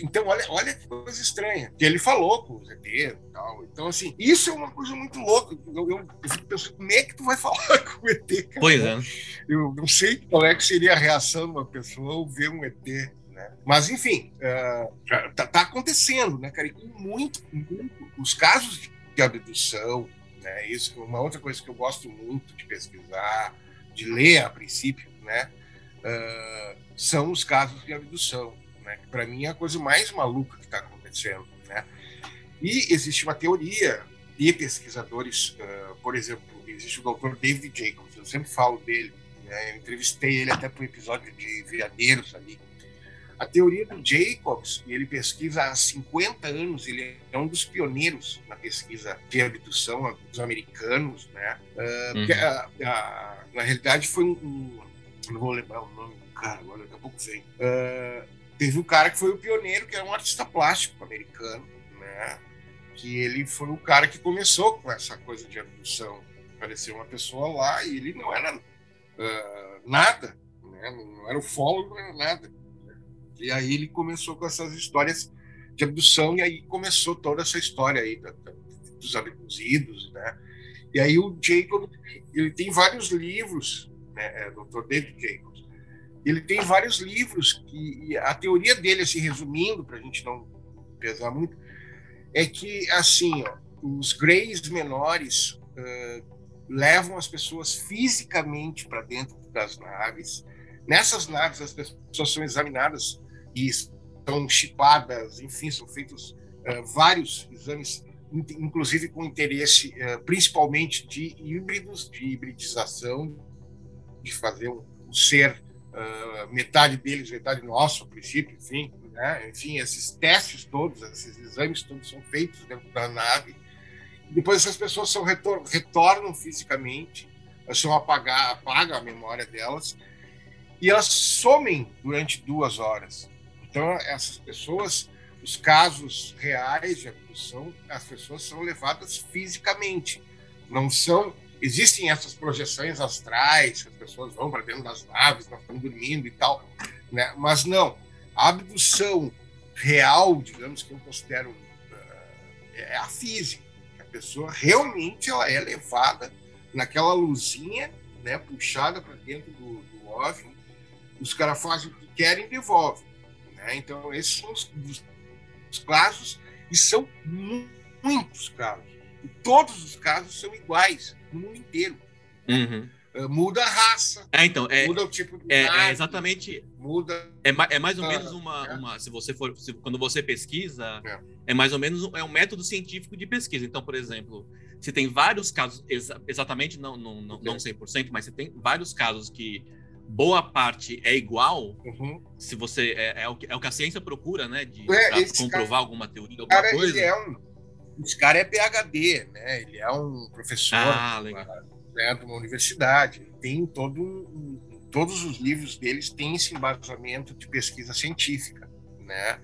então, olha, olha que coisa estranha. Que ele falou com o ZT e tal. Então, assim, isso é uma coisa muito louca. Eu, eu, eu fico pensando, como é que tu vai (laughs) falar com o ET, cara? Pois é. Eu não sei qual é que seria a reação de uma pessoa ao ver um ET. Né? Mas, enfim, uh, tá, tá, acontecendo, né, cara? E com muito, muito, os casos de abdução, né? Isso é uma outra coisa que eu gosto muito de pesquisar, de ler a princípio, né? Uh, são os casos de abdução, né? Para mim é a coisa mais maluca que está acontecendo, né? E existe uma teoria de pesquisadores, uh, por exemplo, existe o Dr. David Jacobs, eu sempre falo dele, né? eu entrevistei ele até para o episódio de Veadeiros ali, a teoria do Jacobs, ele pesquisa há 50 anos, ele é um dos pioneiros na pesquisa de abdução dos americanos, né? Uh, uhum. a, a, na realidade foi um, um, não vou lembrar o nome do cara agora, daqui a pouco vem. Uh, teve um cara que foi o pioneiro, que era um artista plástico americano, né? Que ele foi o cara que começou com essa coisa de abdução. Apareceu uma pessoa lá e ele não era uh, nada, né? Não era ufólogo, não era nada e aí ele começou com essas histórias de abdução, e aí começou toda essa história aí da, da, dos abduzidos, né? E aí o Jacob, ele tem vários livros, né, é, Dr. David Jacobs, ele tem vários livros que a teoria dele, assim, resumindo, para a gente não pesar muito, é que, assim, ó, os greys menores uh, levam as pessoas fisicamente para dentro das naves. Nessas naves, as pessoas são examinadas e são chipadas, enfim, são feitos uh, vários exames, inclusive com interesse uh, principalmente de híbridos, de hibridização, de fazer um, um ser uh, metade deles, metade nosso, a princípio, enfim, né? enfim, esses testes todos, esses exames todos são feitos dentro da nave. Depois essas pessoas são retor retornam fisicamente, são apagar, apaga a memória delas e elas somem durante duas horas. Então, essas pessoas, os casos reais de abdução, as pessoas são levadas fisicamente. Não são. Existem essas projeções astrais, que as pessoas vão para dentro das naves, nós estamos dormindo e tal, né? mas não. A abdução real, digamos que eu considero, eh, é a física. A pessoa realmente ela é levada naquela luzinha, né, puxada para dentro do, do OVNI. Os caras fazem o que querem e devolvem. Né? Então, esses são os, os casos, e são muitos casos. E todos os casos são iguais no mundo inteiro. Uhum. Uh, muda a raça, é, então, é, muda o tipo de é, é exatamente muda é, é mais ou menos uma, é. uma se você for se, quando você pesquisa é. é. mais ou menos é um método científico de pesquisa então por exemplo se tem vários casos exa exatamente não não, não, não 100% mas se tem vários casos que boa parte é igual, uhum. se você é, é, o que, é o que a ciência procura, né? De é, comprovar cara, alguma teoria, alguma cara, coisa. Ele é um, esse cara é PhD, né? Ele é um professor ah, né, de uma universidade. Tem todo todos os livros deles têm esse embasamento de pesquisa científica, né?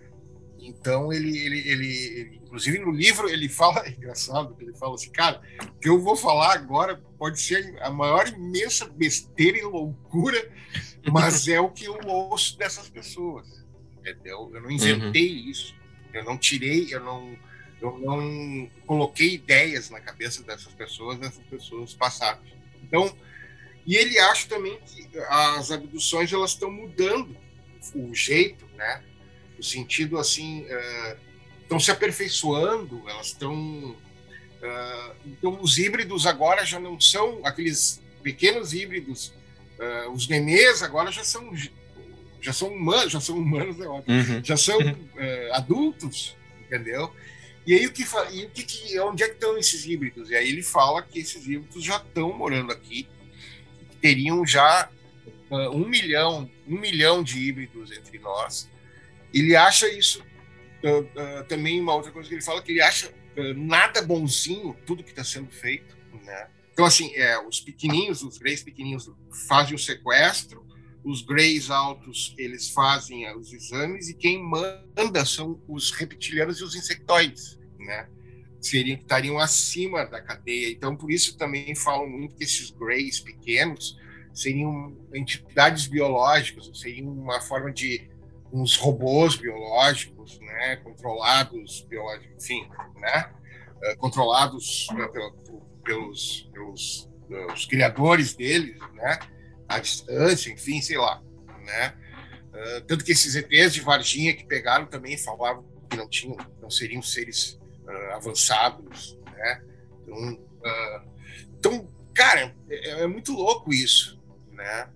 Então ele, ele, ele, ele, inclusive no livro ele fala, (laughs) é engraçado, ele fala assim, cara, o que eu vou falar agora pode ser a maior imensa besteira e loucura, mas é o que eu ouço dessas pessoas, entendeu? Eu não inventei uhum. isso, eu não tirei, eu não, eu não coloquei ideias na cabeça dessas pessoas, essas pessoas passaram. Então, e ele acha também que as abduções elas estão mudando o jeito, né? no sentido assim, estão uh, se aperfeiçoando, elas estão. Uh, então, os híbridos agora já não são aqueles pequenos híbridos, uh, os nenês agora já são já são humanos, já são humanos, é ótimo, uhum. já são adultos, entendeu? E aí o que, e o que, que onde é que estão esses híbridos? E aí ele fala que esses híbridos já estão morando aqui, teriam já uh, um milhão, um milhão de híbridos entre nós. Ele acha isso uh, uh, também uma outra coisa que ele fala que ele acha nada bonzinho tudo que está sendo feito, né? Então assim, é, os pequenininhos, os greys pequenininhos fazem o sequestro, os greys altos eles fazem os exames e quem manda são os reptilianos e os insectoides, né? Seriam estariam acima da cadeia. Então por isso também falam muito que esses greys pequenos seriam entidades biológicas, seriam uma forma de uns robôs biológicos, né, controlados biológicos, enfim, né, uh, controlados uh, pelos, pelos uh, criadores deles, né, à distância, enfim, sei lá, né? Uh, tanto que esses ETs de Varginha que pegaram também falavam que não tinham, não seriam seres uh, avançados, né? Então, uh, então cara, é, é, muito louco isso, né?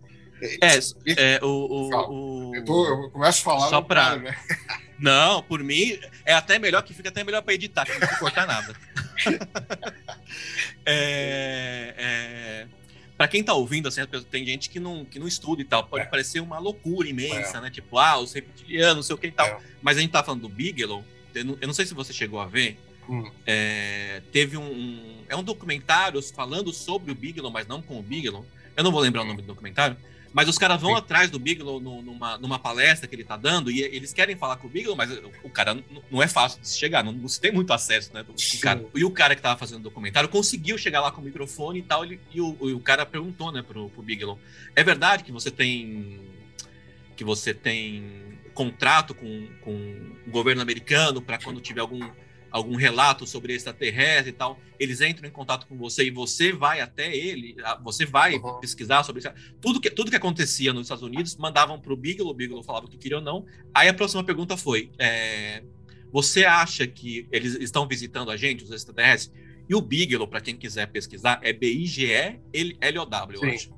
É, é o, o, o... Eu, tô, eu, começo a falar só para né? (laughs) Não, por mim é até melhor que fica até melhor para editar, que não cortar nada. (laughs) é, é, para quem tá ouvindo, assim, tem gente que não, que não estuda e tal, pode é. parecer uma loucura imensa, é. né? Tipo, ah, os reptilianos, não sei o que e tal. É. Mas a gente tá falando do Bigelow, eu não, eu não sei se você chegou a ver, hum. É, teve um, um, É um documentário falando sobre o Bigelow, mas não com o Bigelow. Eu não vou lembrar hum. o nome do documentário, mas os caras vão Sim. atrás do Bigelow no, numa, numa palestra que ele tá dando e eles querem falar com o Bigelow, mas o cara não é fácil de chegar, não, não se tem muito acesso, né? O cara, e o cara que tava fazendo o documentário conseguiu chegar lá com o microfone e tal, ele, e, o, e o cara perguntou, né, pro, pro Bigelow: é verdade que você tem. que você tem contrato com, com o governo americano para quando tiver algum algum relato sobre extraterrestre e tal, eles entram em contato com você e você vai até ele, você vai uhum. pesquisar sobre isso. Tudo que, tudo que acontecia nos Estados Unidos, mandavam para o Bigelow, o Bigelow falava que queria ou não. Aí a próxima pergunta foi: é, você acha que eles estão visitando a gente, os extraterrestres? E o Bigelow, para quem quiser pesquisar, é B-I-G-E-L-O-W, eu acho.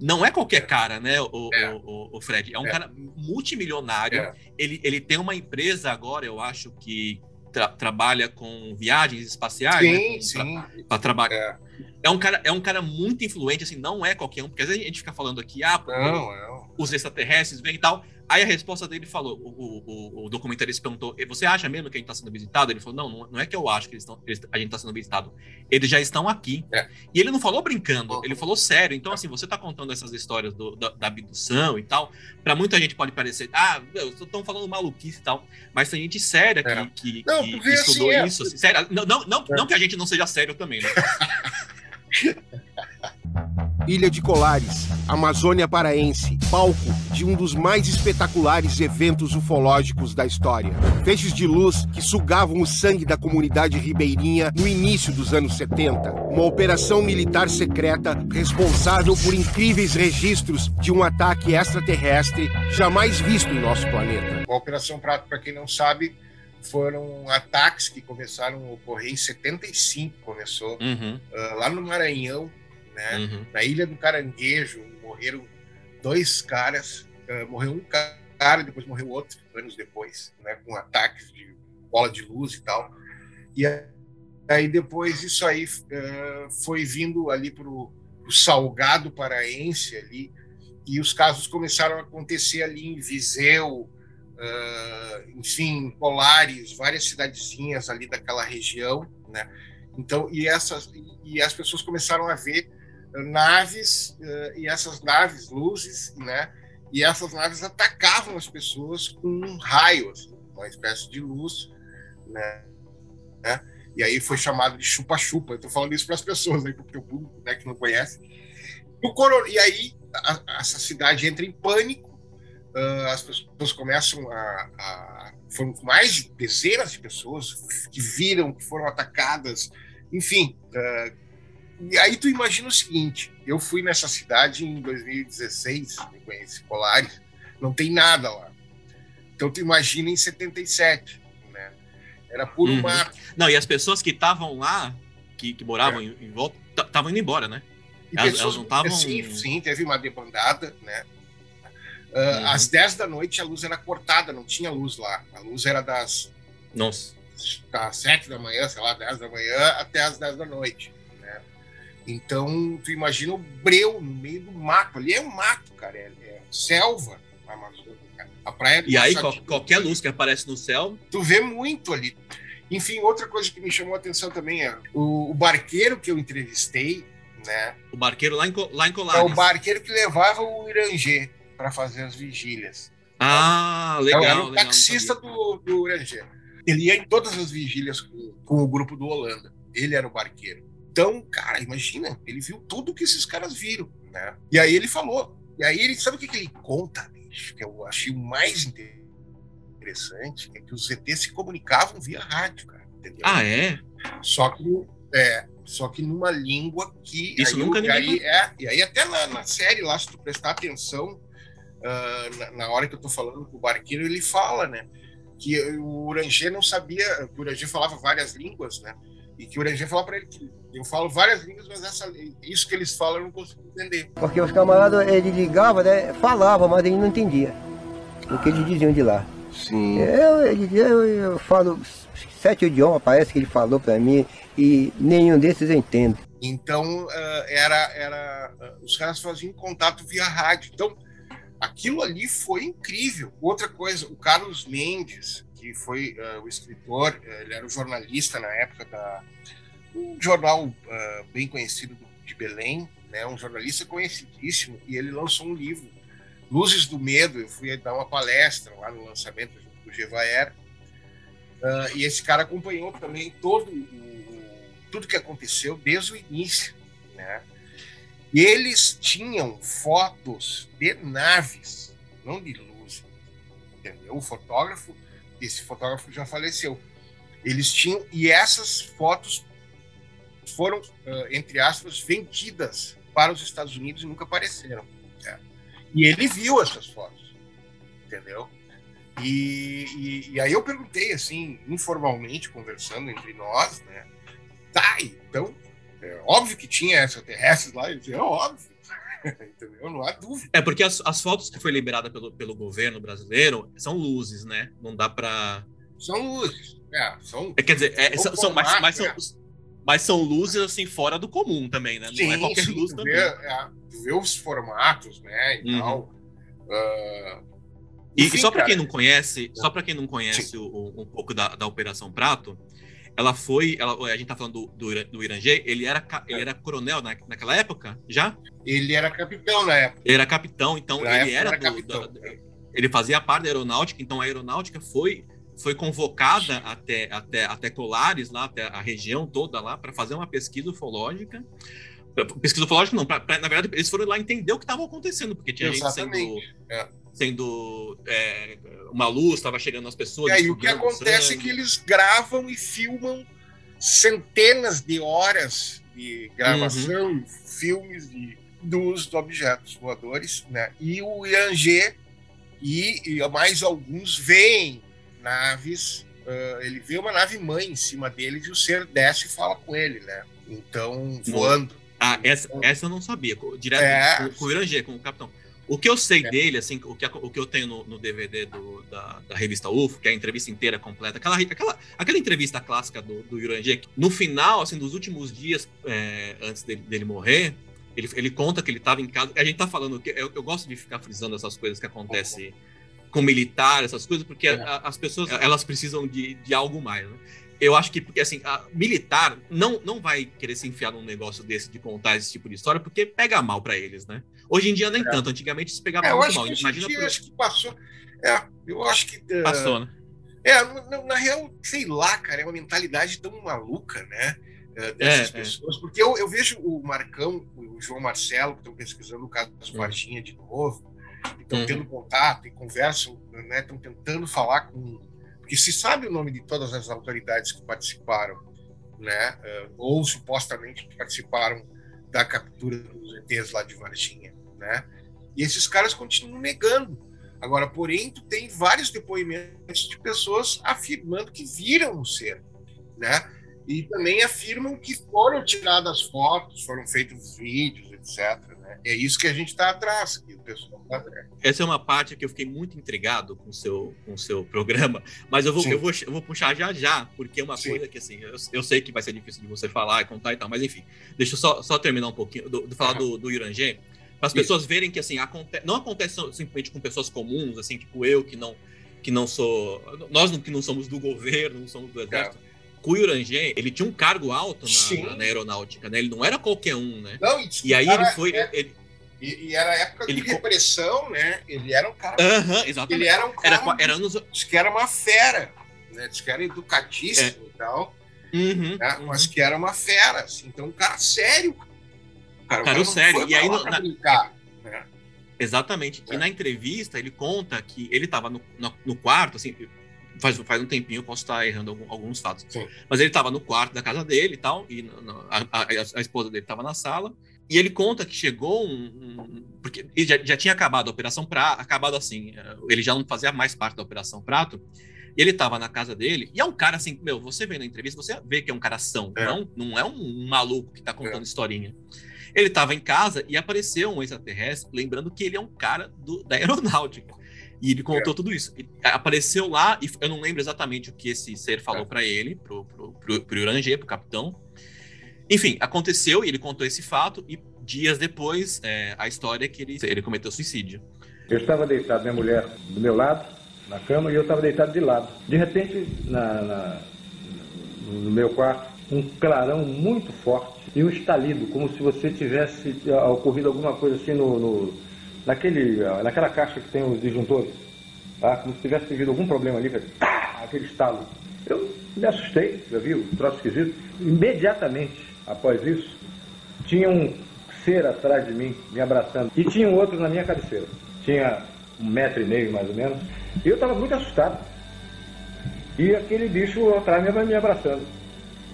Não é qualquer é. cara, né, o, é. o, o, Fred? É um é. cara multimilionário. É. Ele, ele tem uma empresa agora, eu acho que tra trabalha com viagens espaciais, sim, né? sim. Para trabalhar. É. é. um cara, é um cara muito influente, assim, não é qualquer um, porque às vezes a gente fica falando aqui, ah, não, não. os extraterrestres vêm e tal. Aí a resposta dele falou, o, o, o documentarista perguntou, você acha mesmo que a gente está sendo visitado? Ele falou, não, não é que eu acho que eles estão, eles, a gente está sendo visitado. Eles já estão aqui. É. E ele não falou brincando, ele falou sério. Então, assim, você está contando essas histórias do, da, da, abdução e tal, para muita gente pode parecer, ah, estão falando maluquice e tal, mas tem gente séria que, é. que, não, que, que estudou assim, é. isso. Assim, sério, não, não, não, não que a gente não seja sério também, né? (laughs) Ilha de Colares, Amazônia Paraense, palco de um dos mais espetaculares eventos ufológicos da história. Feixes de luz que sugavam o sangue da comunidade ribeirinha no início dos anos 70. Uma operação militar secreta responsável por incríveis registros de um ataque extraterrestre jamais visto em nosso planeta. A Operação Prato, para quem não sabe, foram ataques que começaram a ocorrer em 75, começou uhum. uh, lá no Maranhão, né? Uhum. Na Ilha do Caranguejo morreram dois caras, uh, morreu um cara, depois morreu outro anos depois, né? Com ataques de bola de luz e tal. E aí depois isso aí uh, foi vindo ali para o Salgado Paraense ali e os casos começaram a acontecer ali em Viseu, uh, enfim, Polares, várias cidadezinhas ali daquela região, né? Então, e essas e as pessoas começaram a ver naves uh, e essas naves, luzes, né? E essas naves atacavam as pessoas com um raio, assim, uma espécie de luz, né? né? E aí foi chamado de chupa-chupa. Estou falando isso para as pessoas, aí, para o público né, que não conhece. E aí a, essa cidade entra em pânico, uh, as pessoas começam a, a, Foram mais de dezenas de pessoas que viram, que foram atacadas, enfim, uh, e aí tu imagina o seguinte, eu fui nessa cidade em 2016, eu conheci Polares, não tem nada lá. Então tu imagina em 77, né? Era puro uhum. mato. Não, e as pessoas que estavam lá, que, que moravam é. em, em, volta, estavam indo embora, né? Elas, pessoas, elas, não estavam... Sim, sim, teve uma debandada, né? Uh, uhum. Às 10 da noite a luz era cortada, não tinha luz lá. A luz era das Nossa. das 7 da manhã, sei lá, 10 da manhã, até as 10 da noite. Então, tu imagina o breu no meio do mato. Ali é um mato, cara, é, é selva. A praia e aí, qual, qualquer luz que aparece no céu. Tu vê muito ali. Enfim, outra coisa que me chamou a atenção também é o, o barqueiro que eu entrevistei, né? O barqueiro lá em, lá em Colares. É o barqueiro que levava o Irangê para fazer as vigílias. Ah, legal. Era o legal, taxista do, do Irangê. Ele ia em todas as vigílias com, com o grupo do Holanda. Ele era o barqueiro. Então, cara, imagina, ele viu tudo que esses caras viram, né? E aí ele falou. E aí ele sabe o que, que ele conta, bicho, que eu achei o mais interessante, é que os ETs se comunicavam via rádio, cara. Entendeu? Ah, é? Só que é, só que numa língua que. Isso aí, nunca e aí, é, E aí, até na, na, série lá, se tu prestar atenção, uh, na, na, hora que eu tô falando com o barqueiro, ele fala, né? Que o Uranger não sabia, o Uranger falava várias línguas, né? E que o Uranger falava para ele que eu falo várias línguas, mas essa, isso que eles falam eu não consigo entender. Porque os camaradas, ele ligava, né? Falava, mas ele não entendia o que eles diziam de lá. Sim. Eu, ele, eu, eu falo sete idiomas, parece que ele falou para mim, e nenhum desses eu entendo. Então, uh, era, era, uh, os caras faziam contato via rádio. Então, aquilo ali foi incrível. Outra coisa, o Carlos Mendes, que foi uh, o escritor, ele era o jornalista na época da um jornal bem conhecido de Belém, né, um jornalista conhecidíssimo, e ele lançou um livro, Luzes do Medo. Eu fui dar uma palestra lá no lançamento do Gevaer, Uh, e esse cara acompanhou também todo o, tudo que aconteceu desde o início, né? E eles tinham fotos de naves, não de luz, entendeu? O fotógrafo, esse fotógrafo já faleceu. Eles tinham e essas fotos foram, entre aspas, vendidas para os Estados Unidos e nunca apareceram. Né? E ele viu essas fotos, entendeu? E, e, e, aí eu perguntei, assim, informalmente, conversando entre nós, né? Tá, então, é óbvio que tinha extraterrestres lá, ele disse, é óbvio. (laughs) Entendeu? Não há dúvida. É porque as, as fotos que foi liberada pelo, pelo governo brasileiro são luzes, né? Não dá para São luzes. É, são. É, quer dizer, é, são, são, mas, mas, são, mas são luzes assim fora do comum também, né? Não sim, é qualquer sim, luz também. Vê, é, vê os formatos, né? E uhum. tal. Uh, e, Enfim, só para quem não conhece, só para quem não conhece o, um pouco da, da Operação Prato, ela foi, ela, a gente tá falando do, do, do Irangê, ele era, ele era coronel na, naquela época, já? Ele era capitão na época. Ele era capitão, então na ele era, era do, da, ele fazia parte da aeronáutica, então a aeronáutica foi foi convocada até, até, até Colares, lá, até a região toda lá, para fazer uma pesquisa ufológica. Pesquisa ufológica não, pra, pra, na verdade, eles foram lá entender o que estava acontecendo, porque tinha Exatamente. gente sendo, é sendo é, uma luz, estava chegando as pessoas. E aí o que acontece é que eles gravam e filmam centenas de horas de gravação, uhum. filmes de, dos objetos voadores, né? E o Yangê e, e mais alguns veem naves. Uh, ele vê uma nave mãe em cima dele e o ser desce e fala com ele, né? Então, voando. Ah, essa, essa eu não sabia. Direto é, com, com o Irangê, com o capitão. O que eu sei é. dele, assim, o que, o que eu tenho no, no DVD do, da, da, revista UFO, que é a entrevista inteira completa, aquela, aquela, aquela entrevista clássica do, do Yurangê, no final, assim, dos últimos dias é, antes dele, dele morrer, ele, ele conta que ele estava em casa. A gente tá falando que eu, eu, gosto de ficar frisando essas coisas que acontecem com militar, essas coisas, porque é. a, as pessoas elas precisam de, de algo mais. Né? eu acho que, porque assim, a militar não, não vai querer se enfiar num negócio desse de contar esse tipo de história, porque pega mal para eles, né? Hoje em dia nem é. tanto, antigamente se pegava é, muito mal. Imagina por... acho que passou. É, eu acho que. Uh... Passou, né? É, na, na, real, sei lá, cara, é uma mentalidade tão maluca, né? Uh, dessas é, é. pessoas. Porque eu, eu vejo o Marcão, o João Marcelo, que estão pesquisando o caso uhum. Varginha de novo, estão uhum. tendo contato e conversam, né? Estão tentando falar com porque se sabe o nome de todas as autoridades que participaram, né, ou supostamente participaram da captura dos ETs lá de Varginha, né? E esses caras continuam negando. Agora, porém, tu tem vários depoimentos de pessoas afirmando que viram o ser, né? E também afirmam que foram tiradas fotos, foram feitos vídeos, etc. Né? É isso que a gente está atrás, que o pessoal tá atrás. Essa é uma parte que eu fiquei muito intrigado com o seu, com o seu programa, mas eu vou, eu vou, eu vou puxar já já, porque é uma Sim. coisa que assim, eu, eu, sei que vai ser difícil de você falar e contar e tal, mas enfim, deixa eu só, só terminar um pouquinho, do, do falar uhum. do, do Irangê, para as pessoas verem que assim, aconte, não acontece simplesmente com pessoas comuns, assim, tipo eu que não que não sou, nós que não somos do governo, não somos do exército. É o Yurangê, ele tinha um cargo alto na, na, aeronáutica, né? Ele não era qualquer um, né? Não, e, e aí ele foi. É, ele, e, e, era época ele, de repressão, né? Ele era um cara. Uh -huh, exatamente. Ele era um cara. Era, era nos... Diz que era uma fera, né? Diz que era educatíssimo é. e tal. Uhum, né? uhum. Mas que era uma fera, assim. Então, um cara sério. Cara, cara sério. E aí. No, na... brincar, né? Exatamente. É. E na entrevista, ele conta que ele estava no, no, no quarto, assim faz, faz um tempinho, eu posso estar errando alguns fatos. Sim. Mas ele estava no quarto da casa dele e tal, e a, a, a, esposa dele estava na sala. E ele conta que chegou um. um porque já, já, tinha acabado a Operação Prato, acabado assim, eh, ele já não fazia mais parte da Operação Prato. E ele estava na casa dele, e é um cara assim, meu, você vê na entrevista, você vê que é um cara são, é. não, não é um, maluco que está contando é. historinha. Ele estava em casa e apareceu um extraterrestre, lembrando que ele é um cara do, da aeronáutica. E ele contou é. tudo isso. Ele apareceu lá, e eu não lembro exatamente o que esse ser falou é. para ele, pro, pro, pro, pro Urangê, pro capitão. Enfim, aconteceu e ele contou esse fato, e dias depois, é, a história é que ele, ele cometeu suicídio. Eu estava deitado, minha mulher do meu lado, na cama, e eu estava deitado de lado. De repente, na, na, no meu quarto, um clarão muito forte e um estalido, como se você tivesse ah, ocorrido alguma coisa assim no, no naquele, naquela caixa que tem os disjuntores, tá? como se tivesse tido algum problema ali, aquele estalo. Eu me assustei, já viu, um troço esquisito. Imediatamente após isso, tinha um ser atrás de mim, me abraçando, e tinha um outro na minha cabeceira. Tinha um metro e meio, mais ou menos, e eu estava muito assustado. E aquele bicho atrás me abraçando.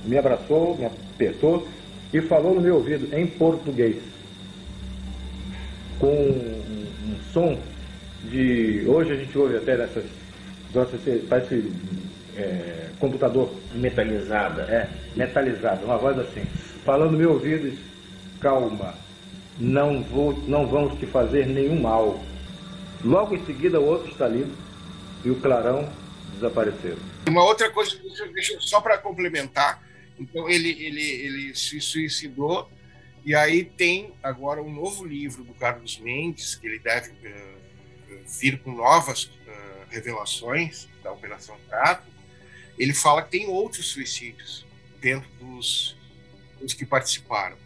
Me abraçou, me apertou e falou no meu ouvido em português com um, um, som de. Hoje a gente ouve até nessas. Parece é, computador. Metalizada. É, metalizada, uma voz assim. Falando no meu ouvido, calma, não, vou, não vamos te fazer nenhum mal. Logo em seguida, o outro está ali e o clarão desapareceu. Uma outra coisa, deixa, só para complementar, então ele, ele, ele se suicidou e aí tem agora um novo livro do Carlos Mendes, que ele deve uh, vir com novas uh, revelações da Operação Prato. Ele fala que tem outros suicídios dentro dos, dos que participaram.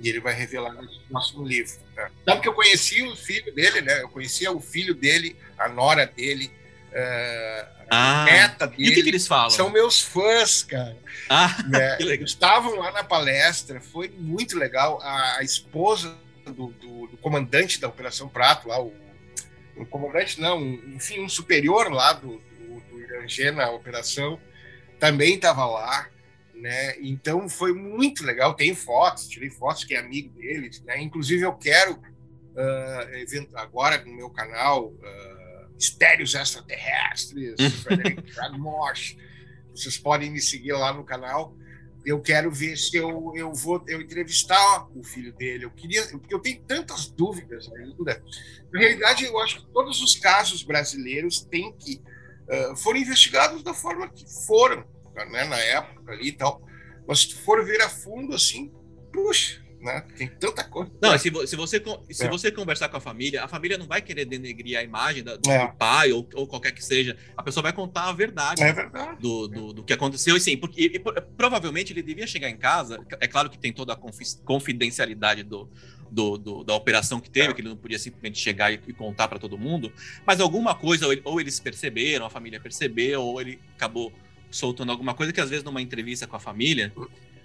E ele vai revelar no próximo livro. Né? Sabe que eu conheci o filho dele, né? Eu conhecia o filho dele, a nora dele, uh, ah, neta dele. E o que, que, eles falam? São meus fãs, cara. Ah, (laughs) né? Estavam lá na palestra, foi muito legal. A, a esposa do, do, do, comandante da Operação Prato, lá, o, um comandante, não, um, enfim, um superior lá do, do, do Irangê na operação, também estava lá. Né? Então foi muito legal. Tem fotos, tirei fotos que é amigo deles. Né? Inclusive, eu quero uh, agora no meu canal. Uh, Mistérios Extraterrestres, uhum. Frederick Dragmosh. Vocês podem me seguir lá no canal. Eu quero ver se eu, eu vou eu entrevistar o filho dele. Eu queria, porque eu tenho tantas dúvidas ainda. Na realidade, eu acho que todos os casos brasileiros têm que uh, foram investigados da forma que foram, né, na época ali e tal. Mas se tu for ver a fundo, assim, puxa, né? Tem tanta coisa. Não, se, se, você, se é. você conversar com a família, a família não vai querer denegrir a imagem da, do, é. pai ou, ou, qualquer que seja. A pessoa vai contar a verdade, é verdade. Do, do, do, que aconteceu. E sim, porque e, provavelmente ele devia chegar em casa. É claro que tem toda a confidencialidade do, do, do, da operação que teve, é. que ele não podia simplesmente chegar e, e contar para todo mundo, mas alguma coisa, ou, ou, eles perceberam, a família percebeu, ou ele acabou soltando alguma coisa que às vezes numa entrevista com a família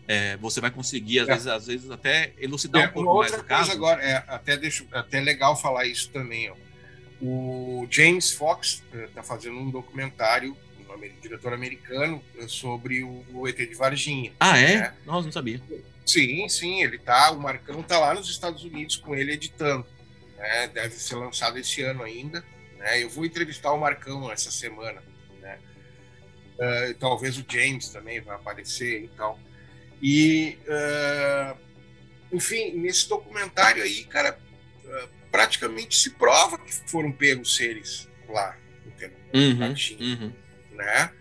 é, você vai conseguir, às, é. vezes, às vezes, até elucidar é, um pouco mais o caso. agora, é, até, deixo, até legal falar isso também. Ó. O James Fox está é, fazendo um documentário, um diretor americano, é, sobre o, o, ET de Varginha. Ah, é? Né? Nossa, não sabia. Sim, sim, ele tá, o Marcão tá lá nos Estados Unidos com ele editando. Né? Deve ser lançado esse ano ainda. Né? Eu vou entrevistar o Marcão essa semana. Né? Uh, talvez o James também vai aparecer e tal. E uh, enfim, nesse documentário aí, cara, uh, praticamente se prova que foram pegos seres lá, entendeu? Uhum, uhum. né?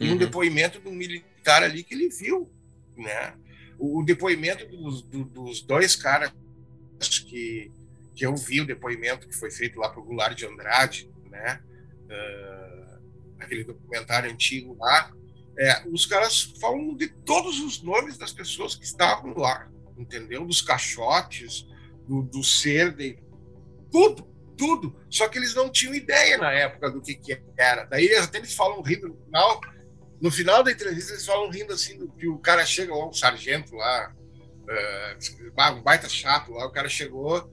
E um Uhum. depoimento de um militar ali que ele viu, né? O, o depoimento dos, do- dos dois caras que, que eu vi, o depoimento que foi feito lá pro Goulart de Andrade, né? Ah, aquele documentário antigo lá, é, os caras falam de todos os nomes das pessoas que estavam lá, entendeu? Dos caixotes, do, do ser, de tudo, tudo. Só que eles não tinham ideia na época do que, que era. Daí até eles falam rindo no final. No final da entrevista, eles falam rindo assim, do que o cara chega lá, um sargento lá, eh, um baita chato lá, o cara chegou,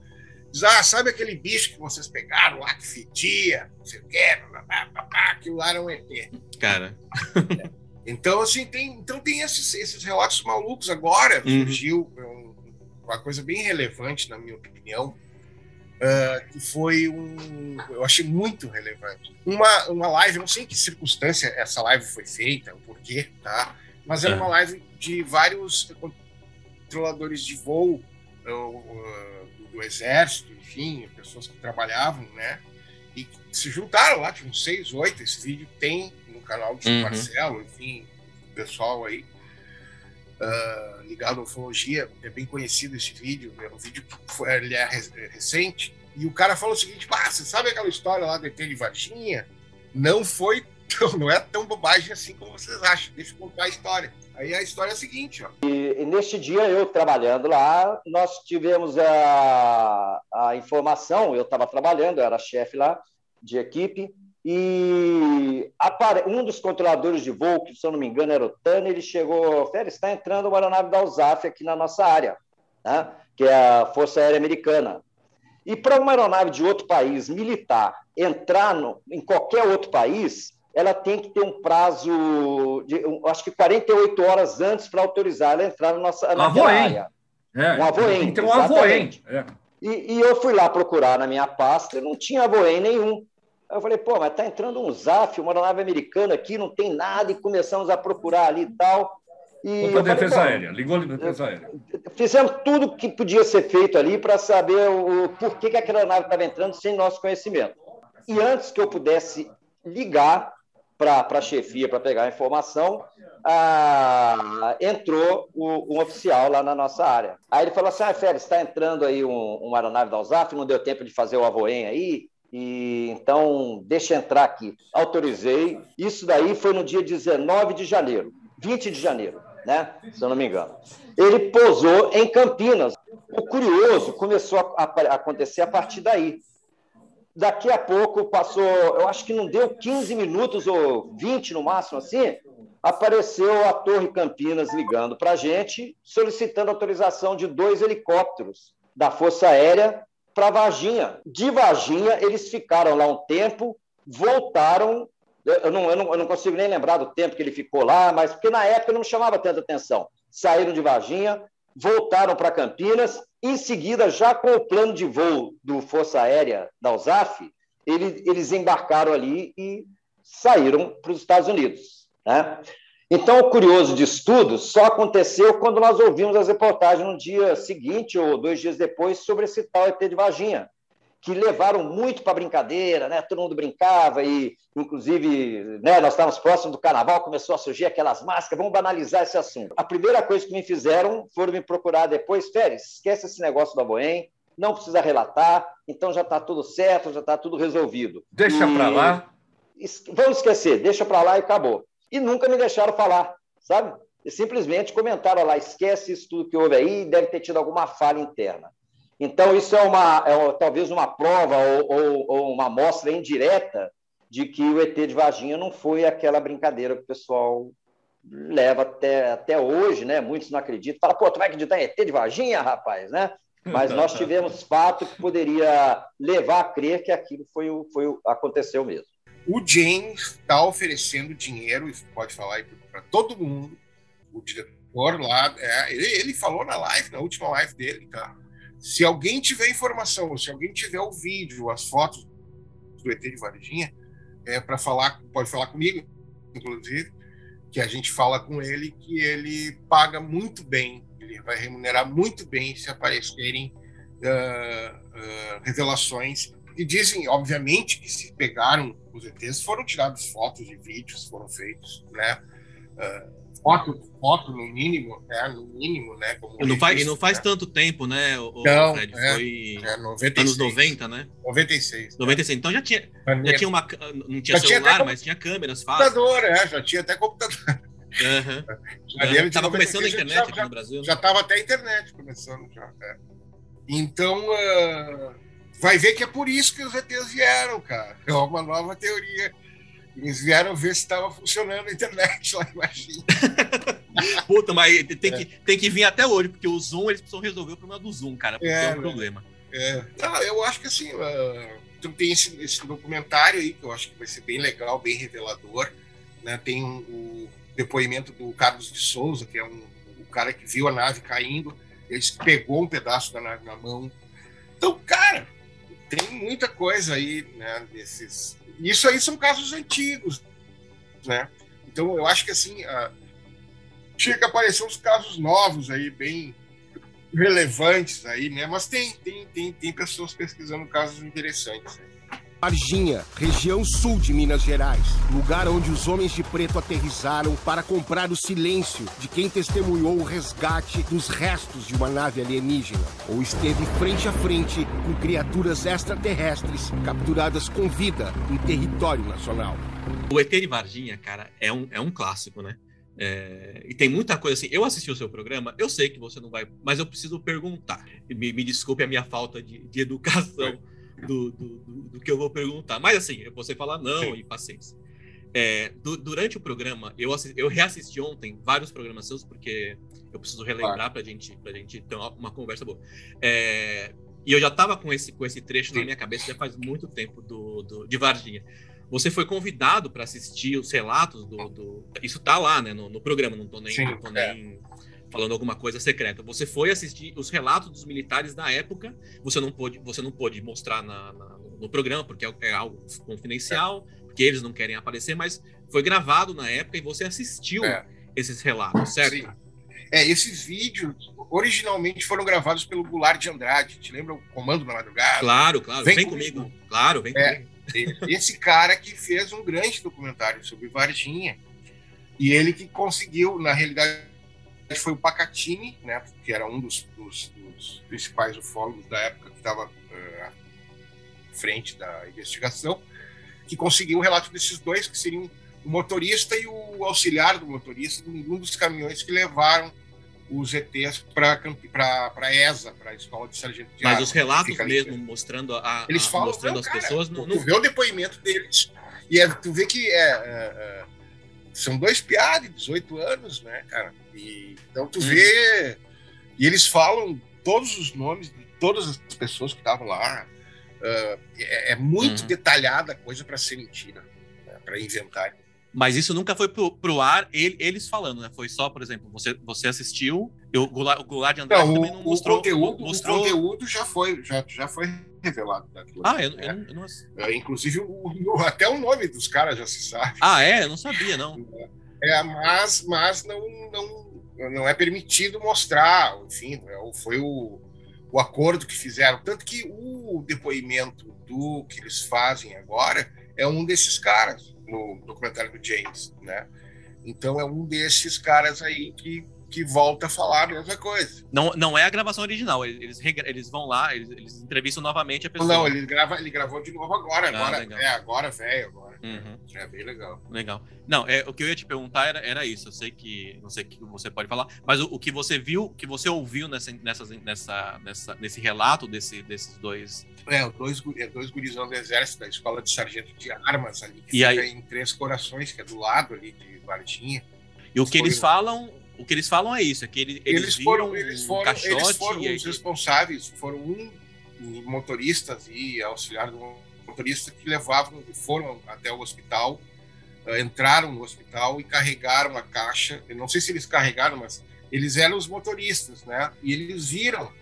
diz, ah, sabe aquele bicho que vocês pegaram lá, que fedia, não sei o quê, blá, blá, blá, blá, aquilo lá era um ET. Cara. (laughs) Então, assim, tem, então tem esses, esses relatos malucos agora. Uhum. Surgiu um- uma coisa bem relevante, na minha opinião, ah, que foi um. Eu achei muito relevante. Uma, uma live, eu não sei em que circunstância essa live foi feita, o porquê, tá? Mas era É. uma live de vários controladores de voo ah, ah, do, exército, enfim, pessoas que trabalhavam, né? E se juntaram lá, tinham seis, oito. Esse vídeo tem canal do Uhum. Marcelo, enfim, o pessoal aí ah, ligado à ufologia, é bem conhecido esse vídeo, é um vídeo que foi, ele é é recente, e o cara falou o seguinte, ah, você sabe aquela história lá do ET de Varginha? Não foi, tão, não é tão bobagem assim como vocês acham, deixa eu contar a história. Aí a história é a seguinte, ó. E neste dia, eu trabalhando lá, nós tivemos a, a informação, eu estava trabalhando, eu era chefe lá de equipe, e um dos controladores de voo, que se eu não me engano era o Tani, ele chegou, Félix, está entrando uma aeronave da USAF aqui na nossa área, né? que é a Força Aérea Americana. E para uma aeronave de outro país militar entrar no- em qualquer outro país, ela tem que ter um prazo de, acho que 48 horas antes para autorizar ela a entrar na nossa Avoem. área. É, Um avoen, Tem que ter um exatamente. É. E, e eu fui lá procurar na minha pasta, não tinha avoen nenhum. Aí eu falei, pô, mas tá entrando um ZAF, uma aeronave americana aqui, não tem nada, e começamos a procurar ali e tal. E Foi para a falei, defesa pô, aérea. Ligou a defesa aérea. fizemos tudo que podia ser feito ali para saber o por que, que aquela aeronave estava entrando sem nosso conhecimento. E antes que eu pudesse ligar para a chefia para pegar a informação, ah, entrou o- um oficial lá na nossa área. Aí ele falou assim: Ah, Félix, está entrando aí um, uma aeronave da USAF, não deu tempo de fazer o avoen aí, e então deixa entrar aqui. Autorizei. Isso daí foi no dia 19 de janeiro, 20 de janeiro, né? Se eu não me engano. Ele pousou em Campinas. O curioso começou a acontecer a partir daí. Daqui a pouco passou, eu acho que não deu 15 minutos ou 20 no máximo assim, apareceu a Torre Campinas ligando para a gente, solicitando autorização de dois helicópteros da Força Aérea para Varginha. De Varginha, eles ficaram lá um tempo, voltaram. Eu não, eu, não, eu não consigo nem lembrar do tempo que ele ficou lá, mas porque na época não chamava tanta atenção. Saíram de Varginha, voltaram para Campinas, em seguida, já com o plano de voo do Força Aérea da USAF, ele, eles embarcaram ali e saíram para os Estados Unidos. Né? Então, o curioso disso tudo só aconteceu quando nós ouvimos as reportagens no dia seguinte ou dois dias depois sobre esse tal ET de Varginha, que levaram muito para brincadeira, né? todo mundo brincava e, inclusive, né, nós estávamos próximos do carnaval, começou a surgir aquelas máscaras, vamos banalizar esse assunto. A primeira coisa que me fizeram foram me procurar depois, Félix, esquece esse negócio do Aboém, não precisa relatar, então já está tudo certo, já está tudo resolvido. Deixa E- para lá. Vamos esquecer, deixa para lá e acabou. E nunca me deixaram falar, sabe? E simplesmente comentaram lá, esquece isso tudo que houve aí, deve ter tido alguma falha interna. Então, isso é, uma, é talvez uma prova ou, ou- ou uma amostra indireta de que o ET de Varginha não foi aquela brincadeira que o pessoal leva até, até hoje, né? Muitos não acreditam. Fala, pô, tu vai acreditar em ET de Varginha, rapaz, né? Mas nós (laughs) tivemos fato que poderia levar a crer que aquilo foi o, foi aconteceu mesmo. O James está oferecendo dinheiro, isso pode falar para todo mundo. O diretor lá, é, ele, ele falou na live, na última live dele, tá? Se alguém tiver informação, se alguém tiver o vídeo, as fotos do ET de Varginha, é para falar, pode falar comigo, inclusive, que a gente fala com ele que ele paga muito bem. ele vai remunerar muito bem se aparecerem uh, uh, revelações. E dizem, obviamente, que se pegaram os ETs, foram tiradas fotos e vídeos, foram feitos, né? Uh, foto, foto no mínimo, né? No mínimo, né? Como e não faz, e não faz né? tanto tempo, né, o, não, Fred? É, Foi é, 96, anos 90, né? 96. 96. Então já tinha, já tinha uma. Não tinha já celular, tinha mas tinha câmeras fáceis. Computador, é, já tinha até computador. Uhum. Já estava começando a internet já, aqui no Brasil. Já estava até a internet começando já. É. Então, uh, vai ver que é por isso que os ETs vieram, cara. É uma nova teoria. Eles vieram ver se estava funcionando a internet lá, (laughs) imagina. Puta, mas tem, é. que, tem que vir até hoje, porque o Zoom, eles precisam resolver o problema do Zoom, cara, porque é, é um problema. É. Não, eu acho que assim, uh, tem esse, esse, documentário aí, que eu acho que vai ser bem legal, bem revelador. Né? Tem um, o depoimento do Carlos de Souza, que é um, o cara que viu a nave caindo ele pegou um pedaço da nave na mão. Então, cara, tem muita coisa aí, né, desses... Isso aí são casos antigos, né? Então, eu acho que, assim, a... tinha que aparecer uns casos novos aí, bem relevantes aí, né? Mas tem, tem, tem, tem pessoas pesquisando casos interessantes aí. Varginha, região sul de Minas Gerais, lugar onde os homens de preto aterrissaram para comprar o silêncio de quem testemunhou o resgate dos restos de uma nave alienígena ou esteve frente a frente com criaturas extraterrestres capturadas com vida em território nacional. O ET de Varginha, cara, é um, é um clássico, né? É, e tem muita coisa assim. Eu assisti o seu programa, eu sei que você não vai, mas eu preciso perguntar. Me, me desculpe a minha falta de, de educação do, do, do, do, que eu vou perguntar. Mas assim, eu posso falar não Sim. e paciência. É, du, durante o programa, eu, assisti, eu reassisti ontem vários programas seus, porque eu preciso relembrar claro. pra, gente, pra gente ter uma, uma conversa boa. É, e eu já estava com esse, com esse trecho Sim. na minha cabeça já faz muito tempo do, do de Varginha. Você foi convidado para assistir os relatos do, do, Isso tá lá, né, no, no programa, não tô nem, Sim, não tô é. nem falando alguma coisa secreta. Você foi assistir os relatos dos militares da época, você não pôde, você não pôde mostrar na, na, no programa, porque é, é algo confidencial, é. porque eles não querem aparecer, mas foi gravado na época e você assistiu é. esses relatos, certo? Sim. É, esses vídeos originalmente foram gravados pelo Goulart de Andrade. Te lembra o Comando na Madrugada? Claro, claro. Vem, vem comigo. comigo. Claro, vem é, comigo. Esse cara que fez um grande documentário sobre Varginha. E ele que conseguiu, na realidade, foi o Pacatini, né, que era um dos, dos, dos principais ufólogos da época que estava uh, à frente da investigação, que conseguiu o um relato desses dois, que seriam o motorista e o auxiliar do motorista, de um dos caminhões que levaram os ETs para a ESA, para a Escola de Sargento de Mas os relatos mesmo, ali, mostrando, a, eles falam, mostrando não, as cara, pessoas... Não, tu vê o depoimento deles, e é, tu vê que é, é, é são dois piados de 18 anos, né, cara? E, então tu vê. E eles falam todos os nomes de todas as pessoas que estavam lá. Uh, é, é, muito uhum. detalhada a coisa para ser mentira, né, para inventar. Mas isso nunca foi pro, pro ar, ele, eles falando, né? Foi só, por exemplo, você, você assistiu, eu, o Goulart, o de Andrade não, também não mostrou. O conteúdo, mostrou... o conteúdo já foi, já, já foi revelado. Daquilo, ah, eu, né? eu, eu não... É, inclusive, o, até o nome dos caras já se sabe. Ah, é? Eu não sabia, não. É, mas, mas não, não, não é permitido mostrar, enfim, é foi o, o acordo que fizeram. Tanto que o depoimento do que eles fazem agora é um desses caras no documentário do James, né? Então é um desses caras aí que que volta a falar a mesma coisa. Não, não é a gravação original, eles, eles vão lá, eles, eles entrevistam novamente a pessoa. Não, ele, grava, ele gravou de novo agora, ah, agora, é, agora, velho, agora. Uhum. É bem legal. Legal. Não, é, o que eu ia te perguntar era, era isso, eu sei que, não sei o que você pode falar, mas o, o que você viu, o que você ouviu nessa, nessa, nessa, nessa, nesse relato desse, desses dois... É, dois, é, dois gurizão do exército, da escola de sargento de armas ali, que e fica aí... em Três Corações, que é do lado ali de Varginha. E o que eles falam o que eles falam é isso, é que eles, eles foram, eles foram, um caixote eles foram os responsáveis, foram um motoristas e auxiliar do motorista que levavam, foram até o hospital, uh, entraram no hospital e carregaram a caixa. Eu não sei se eles carregaram, mas eles eram os motoristas, né? E eles viram,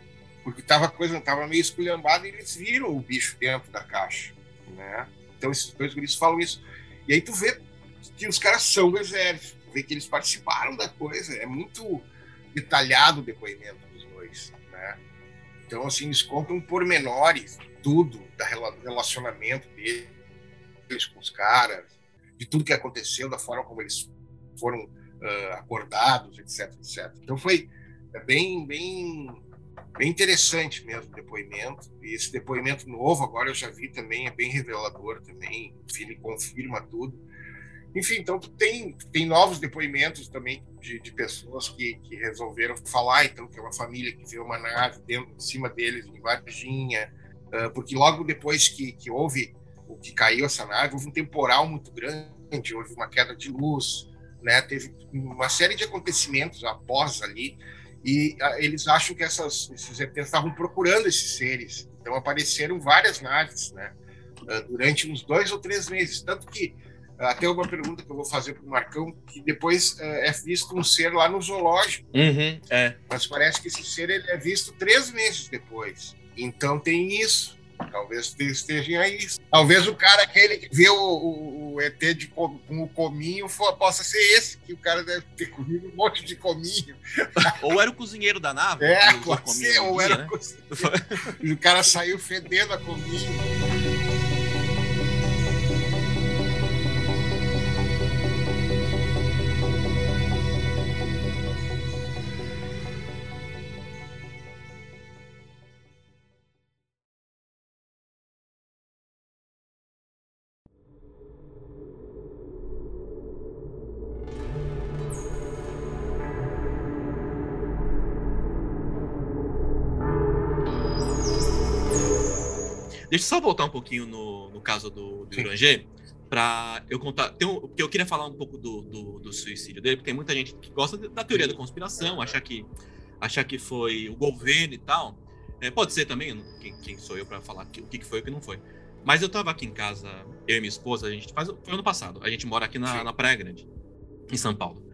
porque tava coisa tava meio esculhambada, e eles viram o bicho dentro da caixa, né? Então esses dois guris falam isso. E aí tu vê que os caras são do exército que eles participaram da coisa. É muito. detalhado o depoimento dos dois, né? Então, assim, eles contam pormenores, tudo, do relacionamento deles com os caras, de tudo que aconteceu, da forma como eles foram uh, acordados, etc, etc. Então foi bem, bem, bem interessante mesmo o depoimento. E esse depoimento novo, agora eu já vi também, é bem revelador também, ele confirma tudo. Enfim, então tem, tem novos depoimentos também de, de pessoas que, que resolveram falar, então, que é uma família que viu uma nave dentro, em cima deles, em Varginha, uh, porque logo depois que, que houve o que caiu essa nave, houve um temporal muito grande, houve uma queda de luz, né? teve uma série de acontecimentos após ali, e uh, eles acham que essas, esses ETs estavam procurando esses seres, então apareceram várias naves, né? Uh, durante uns dois ou três meses, tanto que até uma pergunta que eu vou fazer para o Marcão, que depois é visto um ser lá no zoológico. Uhum, é. Mas parece que esse ser ele é visto três meses depois. Então tem isso. Talvez estejam aí. Talvez o cara aquele que vê o, o, o ET de, com o cominho for, possa ser esse, que o cara deve ter comido um monte de cominho. (laughs) Ou era o cozinheiro da nave. É, pode ser, ou dia, era né? o cozinheiro. (laughs) o cara saiu fedendo a cominho. Deixa eu só voltar um pouquinho no, no caso do, do Granger, para eu contar. Tem um, porque eu queria falar um pouco do, do, do, suicídio dele, porque tem muita gente que gosta da teoria da conspiração, achar que, achar que foi o governo e tal. É, pode ser também, quem, quem sou eu para falar o que foi e o que não foi. Mas eu tava aqui em casa, eu e minha esposa, a gente faz. Foi ano passado. A gente mora aqui na, na Praia Grande, em São Paulo.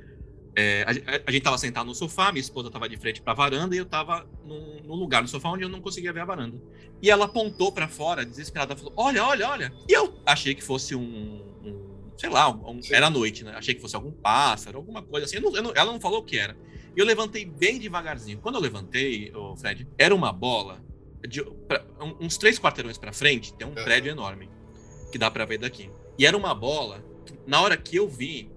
É, a, a, gente tava sentado no sofá, minha esposa tava de frente pra varanda e eu tava num, num lugar no sofá onde eu não conseguia ver a varanda. E ela apontou para fora, desesperada, falou: Olha, olha, olha. E eu achei que fosse um. um sei lá, um, era noite, né? Achei que fosse algum pássaro, alguma coisa assim. Eu não, eu não, ela não falou o que era. E eu levantei bem devagarzinho. Quando eu levantei, oh, Fred, era uma bola. De, pra, uns três quarteirões para frente, tem um prédio enorme que dá para ver daqui. E era uma bola. Na hora que eu vi,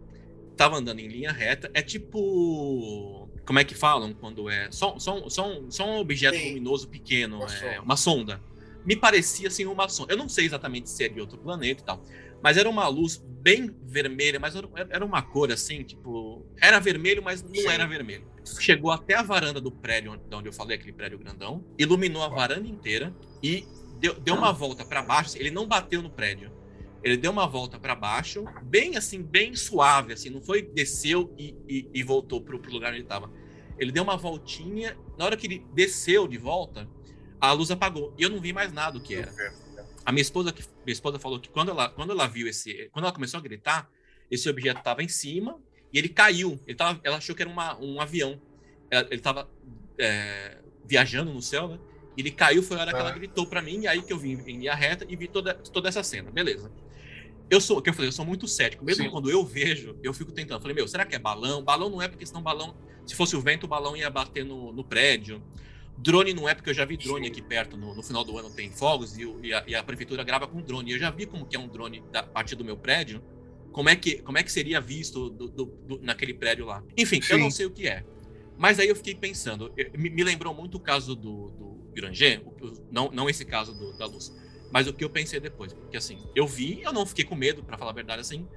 tava andando em linha reta. É tipo. Como é que falam quando é? Só, só, só, um, só um objeto Sim. luminoso pequeno, uma, é, sonda. uma sonda. Me parecia assim uma sonda. Eu não sei exatamente se é de outro planeta e tal. Mas era uma luz bem vermelha, mas era uma cor assim, tipo. Era vermelho, mas não Sim. era vermelho. Chegou até a varanda do prédio, de onde eu falei, aquele prédio grandão, iluminou a varanda inteira e deu, deu uma volta para baixo. Ele não bateu no prédio ele deu uma volta para baixo, bem assim, bem suave, assim, não foi desceu e, e, e voltou para o lugar onde ele estava. Ele deu uma voltinha, na hora que ele desceu de volta, a luz apagou e eu não vi mais nada do que era. A minha esposa, minha esposa falou que quando ela, quando ela viu esse, quando ela começou a gritar, esse objeto estava em cima e ele caiu. Ele tava, ela achou que era uma, um avião. Ele estava é, viajando no céu, né? Ele caiu, foi a hora que ela gritou para mim, e aí que eu vim em linha reta e vi toda, toda essa cena. Beleza eu sou, que eu falei, eu sou muito cético. Mesmo Sim. quando eu vejo, eu fico tentando. falei, meu, será que é balão? Balão não é porque senão balão, se fosse o vento, o balão ia bater no, no prédio. Drone não é porque eu já vi drone aqui perto, no, no final do ano tem fogos e, e, a, e, a, prefeitura grava com drone. Eu já vi como que é um drone da parte do meu prédio, como é que, como é que seria visto do, do, do, naquele prédio lá. Enfim, Sim. eu não sei o que é. Mas aí eu fiquei pensando, eu, me, me, lembrou muito o caso do, do Granger, não, não esse caso da luz mas o que eu pensei depois, porque assim, eu vi, eu não fiquei com medo, para falar a verdade, assim.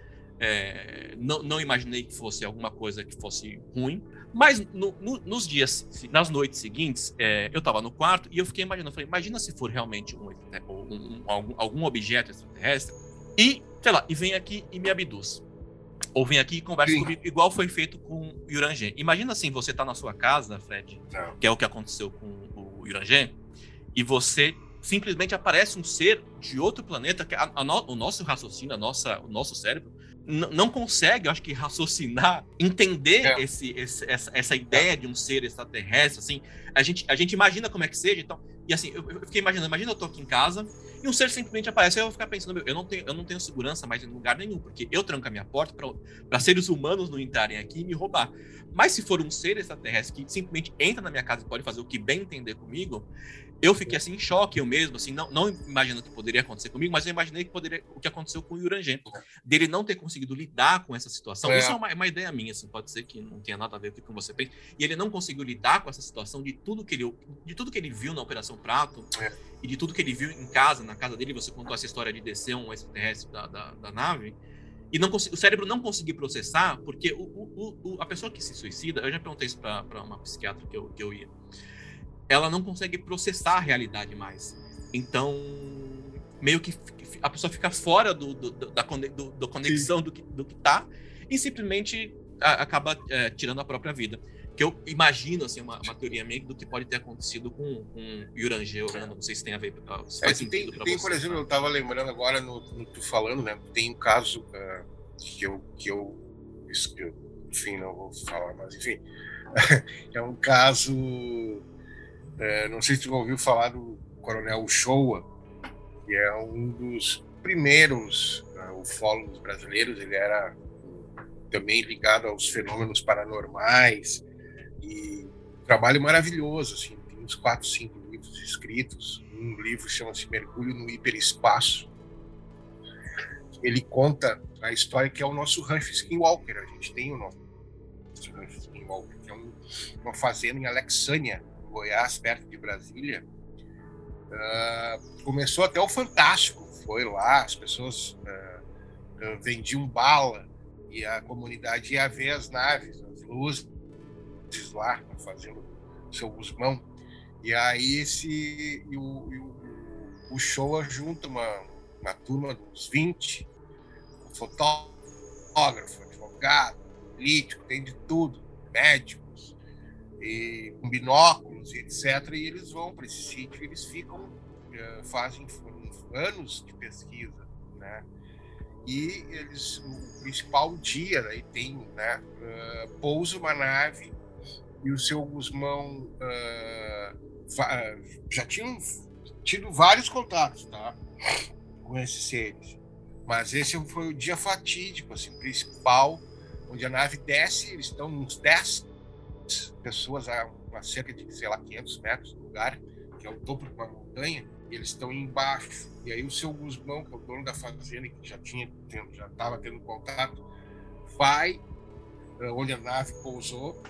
É, não, não, imaginei que fosse alguma coisa que fosse ruim, mas no, no, nos dias, nas noites seguintes, é, eu estava no quarto e eu fiquei imaginando, falei, imagina se for realmente um, um, um, algum, algum objeto extraterrestre e, sei lá, e vem aqui e me abduz. Ou vem aqui e conversa Sim. comigo, igual foi feito com o Yuranger. Imagina assim, você tá na sua casa, Fred, não. que é o que aconteceu com o Yuranger, e você simplesmente aparece um ser de outro planeta que a, a no, o nosso raciocínio, a nossa, o nosso cérebro não consegue, acho que (laughs) raciocinar, entender é. esse, esse, essa, essa ideia de um ser extraterrestre, assim, a gente, a gente imagina como é que seja, então, E assim, eu, eu fiquei imaginando, imagina eu tô aqui em casa e um ser simplesmente aparece, eu vou ficar pensando, meu, eu não tenho, eu não tenho segurança mais em lugar nenhum, porque eu tranco a minha porta para seres humanos não entrarem aqui e me roubar. Mas se for um ser extraterrestre que simplesmente entra na minha casa e pode fazer o que bem entender comigo, eu fiquei assim em choque eu mesmo, assim, não, não imaginando que poderia acontecer comigo, mas eu imaginei que poderia o que aconteceu com o Yurangen, dele não ter conseguido lidar com essa situação. É. Isso é uma, é uma ideia minha, assim, pode ser que não tenha nada a ver com o que você fez. E ele não conseguiu lidar com essa situação de tudo que ele, de tudo que ele viu na Operação Prato É. e de tudo que ele viu em casa, na casa dele. Você contou essa história de descer um extraterrestre da, da, da nave. E não o cérebro não conseguiu processar, porque o, o- o- a pessoa que se suicida, eu já perguntei isso para uma psiquiatra que eu, que eu ia, ela não consegue processar a realidade mais. Então, meio que a pessoa fica fora do, do- do- da do- do conexão do que, do que tá e simplesmente a- acaba é, tirando a própria vida. Que eu imagino, assim, uma, uma teoria minha do que pode ter acontecido com, com Yurange Orano. Não sei se tem a ver, se É, tem, tem, você. por exemplo, eu estava lembrando agora no, no tu falando, né? Tem um caso ah, que eu que eu, isso que eu, enfim, não vou falar, mas enfim, (laughs) é um caso. Eh, não sei se tu ouviu falar do Coronel Uchoa, que é um dos primeiros ah, ufólogos brasileiros. Ele era também ligado aos fenômenos paranormais e um trabalho maravilhoso, assim, tem uns quatro, cinco livros escritos. Um livro chama-se Mergulho no Hiperespaço. Ele conta a história que é o nosso Rancho Skinwalker. A gente tem o nosso Rancho Skinwalker, que é um- uma fazenda em Alexânia, Goiás, perto de Brasília. Ah, começou até o Fantástico, foi lá, as pessoas ah, vendiam bala e a comunidade ia ver as naves, as luzes lá, fazendo seu Guzmão. E aí esse, e o, e o, o Showa junta uma, uma turma uns 20, um fotógrafo, advogado, político, tem de tudo, médicos, e com binóculos e etc. E eles vão para esse sítio eles ficam, eh, fazem anos de pesquisa, né? E eles, o principal dia, aí tem, né, eh, pousa uma nave e o seu Guzmão va- já tinham tido vários contatos, tá? Com esses seres. Mas esse foi o dia fatídico, assim, principal, onde a nave desce, eles estão uns 10 pessoas a, a cerca de, sei lá, 500 metros do lugar, que é o topo de uma montanha, eles estão embaixo. E aí o seu Guzmão, que é o dono da fazenda, que já tinha, já estava tendo contato, vai ah, onde a nave pousou,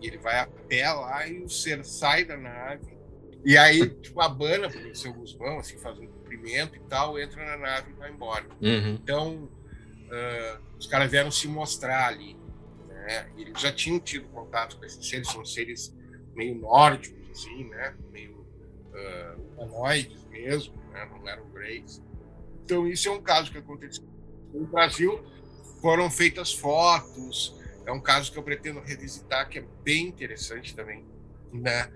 e ele vai a pé lá e o ser sai da nave. E aí, tipo, abana pro seu Guzmão, assim, faz um cumprimento e tal, entra na nave e vai embora. Uhum. Então, ah, os caras vieram se mostrar ali. Né? Eles já tinham tido contato com esses seres, são seres meio nórdicos, assim, né? Meio ah, humanoides mesmo, né? não eram greys. Então, isso é um caso que aconteceu no Brasil. Foram feitas fotos, é um caso que eu pretendo revisitar, que é bem interessante também, né?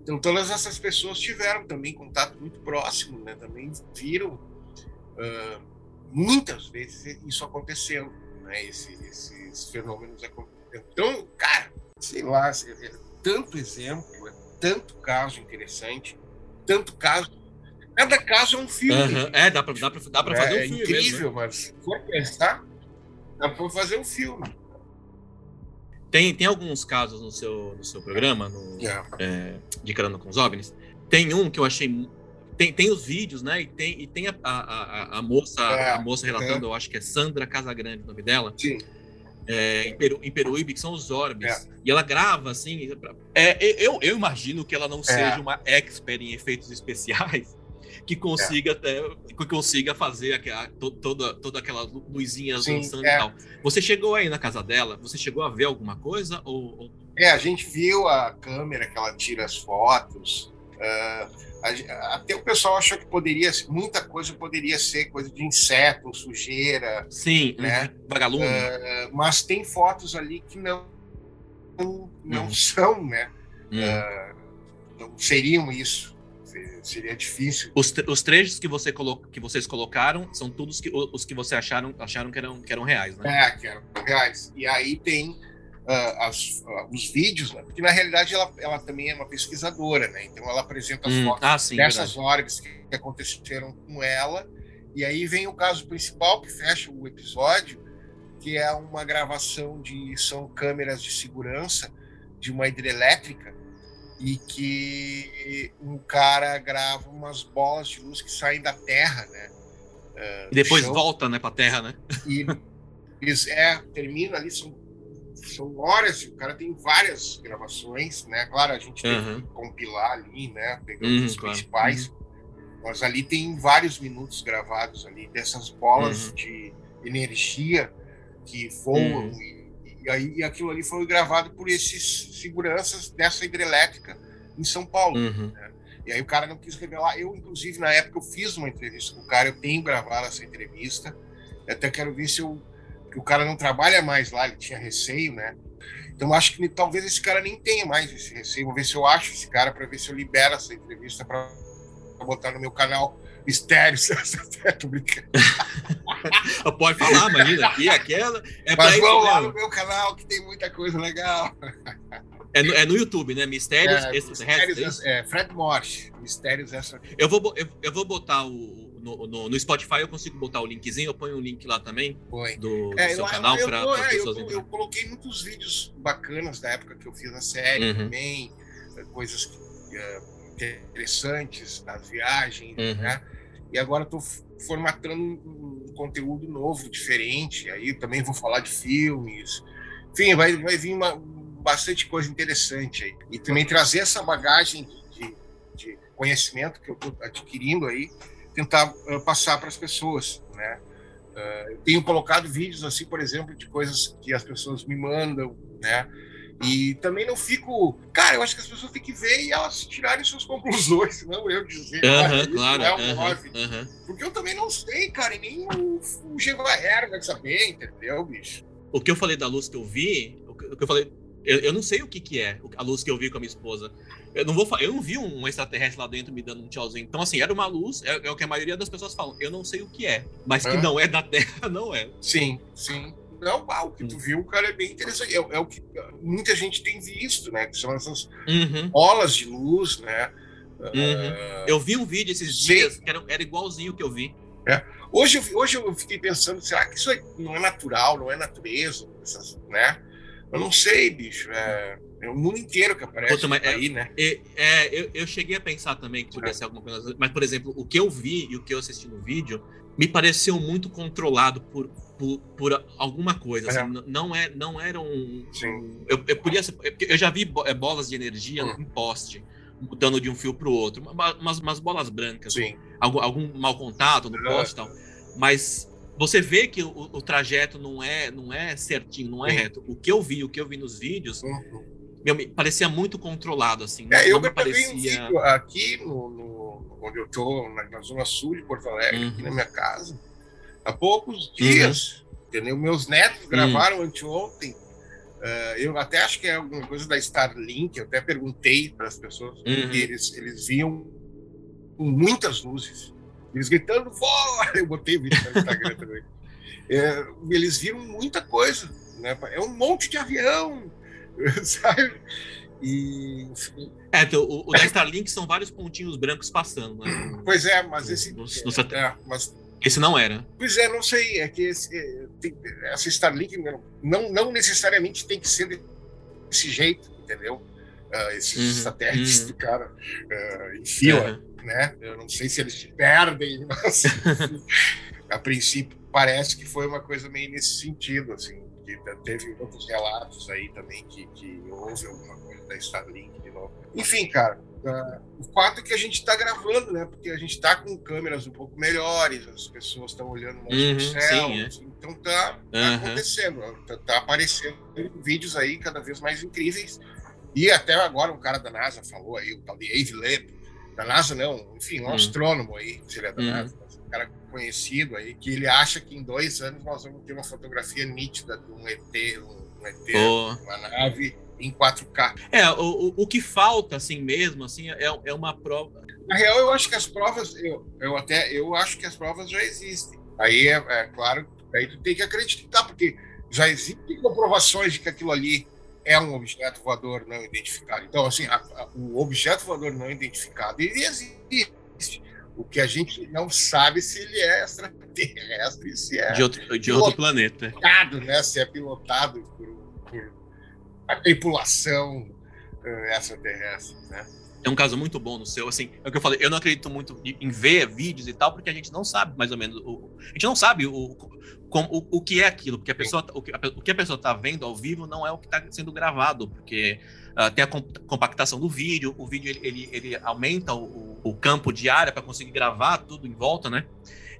Então, todas essas pessoas tiveram também contato muito próximo, né? Também viram ah, muitas vezes isso acontecendo, né? Esse- esses fenômenos acontecendo. Então, cara, sei lá, é tanto exemplo, é tanto caso interessante, tanto caso. Cada caso é um filme. Aham. É, dá pra, dá pra, dá pra fazer é um filme incrível, mesmo. né? mas se for pensar, dá pra fazer um filme. Tem, tem alguns casos no seu, no seu programa, no, é, de Caramba com os OVNIs. Tem um que eu achei. Tem, tem os vídeos, né? E tem, e tem a, a, a- a moça, É, a moça relatando, eu acho que é Sandra Casagrande o nome dela. Sim. É, em, Peru, em Peruíbe, que são os orbes. É. E ela grava, assim. É, eu, eu imagino que ela não seja uma expert em efeitos especiais (laughs) que consiga até que consiga fazer aquela, to- toda, toda aquela lu- luzinha Sim, dançando é. e tal. Você chegou aí na casa dela? Você chegou a ver alguma coisa? Ou, ou- É, a gente viu a câmera que ela tira as fotos. Ah, até o pessoal achou que poderia, muita coisa poderia ser coisa de inseto, sujeira, Sim, né? uhum, vagalume. Ah, mas tem fotos ali que não não, Uhum. são, né? Hum. Ah, não seriam isso. Se- Seria difícil. Os, tre- os trechos que, você que vocês colocaram são todos que, os que você acharam, acharam que, eram, que eram reais, né? É, que eram reais. E aí tem uh, as, uh, os vídeos, né? porque na realidade ela, ela também é uma pesquisadora, né? Então ela apresenta as Hum, fotos ah, sim, dessas verdade. orbes que, aconteceram com ela. E aí vem o caso principal que fecha o episódio, que é uma gravação de são câmeras de segurança de uma hidrelétrica e que um cara grava umas bolas de luz que saem da Terra, né? ah, E depois chão. volta, né, pra terra, né? E (laughs) é, termina ali, são, são horas, o cara tem várias gravações, né? Claro, a gente tem que compilar ali, né? Pegando Uhum, os claro. principais. Mas ali tem vários minutos gravados ali, dessas bolas Uhum. de energia que voam. Uhum. E, e aí aquilo ali foi gravado por esses seguranças dessa hidrelétrica em São Paulo. Uhum. E aí o cara não quis revelar. Eu, inclusive, na época, eu fiz uma entrevista com o cara, eu tenho gravado essa entrevista. Eu até quero ver se eu. Porque o cara não trabalha mais lá, ele tinha receio, né? Então acho que talvez esse cara nem tenha mais esse receio. Vou ver se eu acho esse cara para ver se eu libero essa entrevista para botar no meu canal Mistérios. (laughs) Tô brincando. (laughs) Pode falar, imagina. Aqui, aquela. É Mas vão lá no meu canal que tem muita coisa legal. É no, é no YouTube, né? Mistérios É, Extraterrestres. Mistérios, é, Fred Morse, Mistérios essa. Eu vou, eu, eu vou botar o. No, no, no Spotify eu consigo botar o linkzinho, eu ponho o link lá também Foi. do, do É, seu eu, canal eu, para eu, as é, eu, pessoas eu entrarem. coloquei muitos vídeos bacanas da época que eu fiz a série Uhum. também, eh, coisas que, eh, interessantes das viagens, Uhum. né? E agora estou formatando um, um conteúdo novo, diferente. Aí eu também vou falar de filmes. Enfim, vai, vai vir uma, bastante coisa interessante aí. E também trazer essa bagagem de, de conhecimento que eu estou adquirindo aí, tentar eh, passar para as pessoas, né? Eh, eu tenho colocado vídeos assim, por exemplo, de coisas que as pessoas me mandam, né? E também não fico. Cara, eu acho que as pessoas têm que ver e elas tirarem suas (laughs) conclusões, não eu dizer. "Olha, isso claro. é um aham, OVNI". aham. Porque eu também não sei, cara, e nem o, o Gevaer vai saber, entendeu, bicho? O que eu falei da luz que eu vi, o que eu falei. Eu, eu não sei o que, que é a luz que eu vi com a minha esposa. Eu não vou eu não vi um extraterrestre lá dentro me dando um tchauzinho. Então, assim, era uma luz, é, é o que a maioria das pessoas falam. Eu não sei o que é, mas que É. não é da Terra, (laughs) não é. Sim, sim. Não, ah, o que tu viu, cara, é bem interessante. É, é o que muita gente tem visto, né? Que são essas Uhum, bolas de luz, né? uhum. Eu vi um vídeo esses Sim. dias que era, era igualzinho o que eu vi. Hoje, eu, vi- hoje eu fiquei pensando, será que isso é- não é natural, não é natureza? Essas, né? Eu não sei, bicho. É, é o mundo inteiro que aparece Puta, é- aí, né? E, é, eu, eu cheguei a pensar também que podia É. alguma coisa, mas, por exemplo, o que eu vi e o que eu assisti no vídeo me pareceu muito controlado por, por, por alguma coisa. assim, É. n- não, é, não era um. Sim. eu, eu podia ser- eu eu já vi é, bolas de energia Hum. em poste, mudando de um fio para o outro, uma- umas, umas bolas brancas, Sim. algum, algum mau contato no É. poste e tal. Mas você vê que o, o trajeto não é, não é certinho, não é Sim. reto. O que eu vi, o que eu vi nos vídeos, Uhum. meu, me parecia muito controlado, assim. É, eu não me gravei um parecia. vídeo aqui no, no- onde eu tô, na, na zona sul de Porto Alegre, Uhum. aqui na minha casa, há poucos dias. Entendeu? Meus netos gravaram anteontem. Ah, eu até acho que é alguma coisa da Starlink, eu até perguntei para as pessoas, Uhum. e eles, eles viam com muitas luzes. Eles gritando, vó! (laughs) Eu botei o vídeo no Instagram (laughs) também. É, eles viram muita coisa, né? É um monte de avião, (laughs) sabe? E, enfim, É, então, o, o da Starlink são vários pontinhos brancos passando, né? Pois é, mas esse. No- no sat- é, mas, Esse não era. pois é, não sei. É que esse, é, tem- essa Starlink não, não, não necessariamente tem que ser desse jeito, entendeu? Ah, esses Uhum, satélites uhum. do cara ah, em fila, Aham. Né? Eu não sei se eles se perdem, (laughs) mas (laughs) a princípio parece que foi uma coisa meio nesse sentido, assim. Que teve outros relatos aí também que, que houve alguma coisa da Starlink de novo. Enfim, cara, ah, o fato é que a gente está gravando, né? Porque a gente está com câmeras um pouco melhores, as pessoas estão olhando mais Uhum, céu, sim, é. então tá, tá Aham. acontecendo, tá, tá aparecendo vídeos aí cada vez mais incríveis. E até agora um cara da NASA falou aí, o tal de Loeb, da NASA não, enfim, um Hum. astrônomo aí, se ele é da Hum. NASA, um cara conhecido aí, que ele acha que em dois anos nós vamos ter uma fotografia nítida de um ET, um, um ET, Pô. uma nave em 4K. É, o, o, o que falta, assim mesmo, assim, é, é uma prova. Na real, eu acho que as provas, eu, eu até, eu acho que as provas já existem. Aí é, é claro, aí tu tem que acreditar, porque já existem comprovações de que aquilo ali é um objeto voador não identificado. Então, assim, a, a, o objeto voador não identificado, ele existe. O que a gente não sabe se ele é extraterrestre, se é De outro, de outro planeta. né? Se é pilotado por, por a tripulação eh, extraterrestre, né? É um caso muito bom no seu, assim, é o que eu falei, eu não acredito muito em ver vídeos e tal, porque a gente não sabe mais ou menos, o, a gente não sabe o, o, o que é aquilo, porque a pessoa, o que a, o que a pessoa está vendo ao vivo não é o que está sendo gravado, porque uh, tem a compactação do vídeo, o vídeo ele, ele, ele aumenta o, o, campo de área para conseguir gravar tudo em volta, né?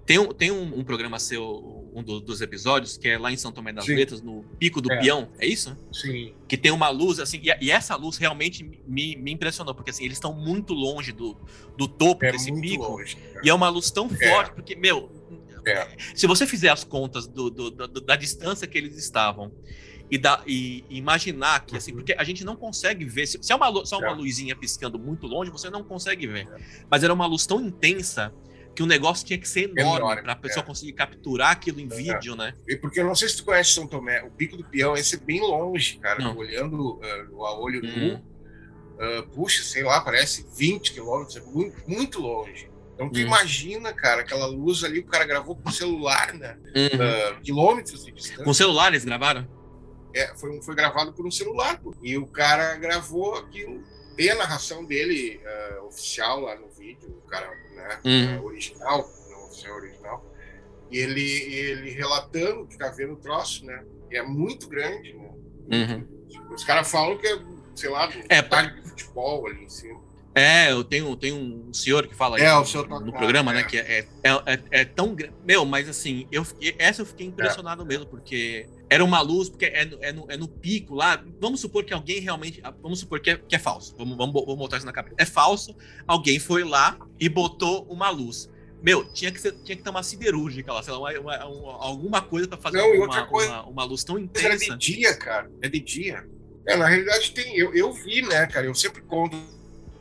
Tem um, tem um, um programa seu, um do, dos episódios, que é lá em São Tomé das Sim. Letras, no Pico do É. Peão, é isso? Sim. que tem uma luz assim e, e essa luz realmente me, me impressionou porque assim eles estão muito longe do, do topo É desse muito pico longe. cara. e é uma luz tão É. forte porque meu É. se você fizer as contas do, do- do- da distância que eles estavam e, da, e imaginar que assim Uhum. porque a gente não consegue ver se, se é uma só uma É. luzinha piscando muito longe você não consegue ver mas era uma luz tão intensa que o negócio tinha que ser enorme Enorme, para a pessoa é. conseguir capturar aquilo em É. vídeo né E Porque eu não sei se tu conhece São Tomé, o Pico do Peão, esse é bem longe, cara. Não. Olhando uh, a olho Hum. nu, uh, puxa, sei lá, parece 20 quilômetros, é muito, muito longe. Então tu Hum. imagina, cara, aquela luz ali, o cara gravou com celular, né? Uhum. Uh, quilômetros de distância. com celular eles gravaram É, foi, foi gravado por um celular. pô. E o cara gravou aquilo. Tem a narração dele uh, oficial lá no vídeo, o cara, né? Uhum. uh, original, não oficial original. E ele, ele relatando que tá vendo o troço, né? E é muito grande, né? Uhum. Os caras falam que é, sei lá, É, estádio de futebol ali em cima. É, eu tenho, tenho um senhor que fala É, isso o senhor no, tá no claro, programa, é. né? Que é, é, é, é tão grande. Meu, mas assim, eu fiquei- essa eu fiquei impressionado mesmo, porque era uma luz, porque é no, é, no, é no pico lá. Vamos supor que alguém realmente. Vamos supor que é, que é falso. Vamos, vamos, vamos botar isso na cabeça. É falso, alguém foi lá e botou uma luz. Meu, tinha que, ser, tinha que ter uma siderúrgica lá, sei lá, uma, uma- uma- alguma coisa pra fazer Não, uma, coisa- uma, luz tão Mas era intensa. de dia, cara. É de dia. É, na realidade tem. Eu, eu vi, né, cara? Eu sempre conto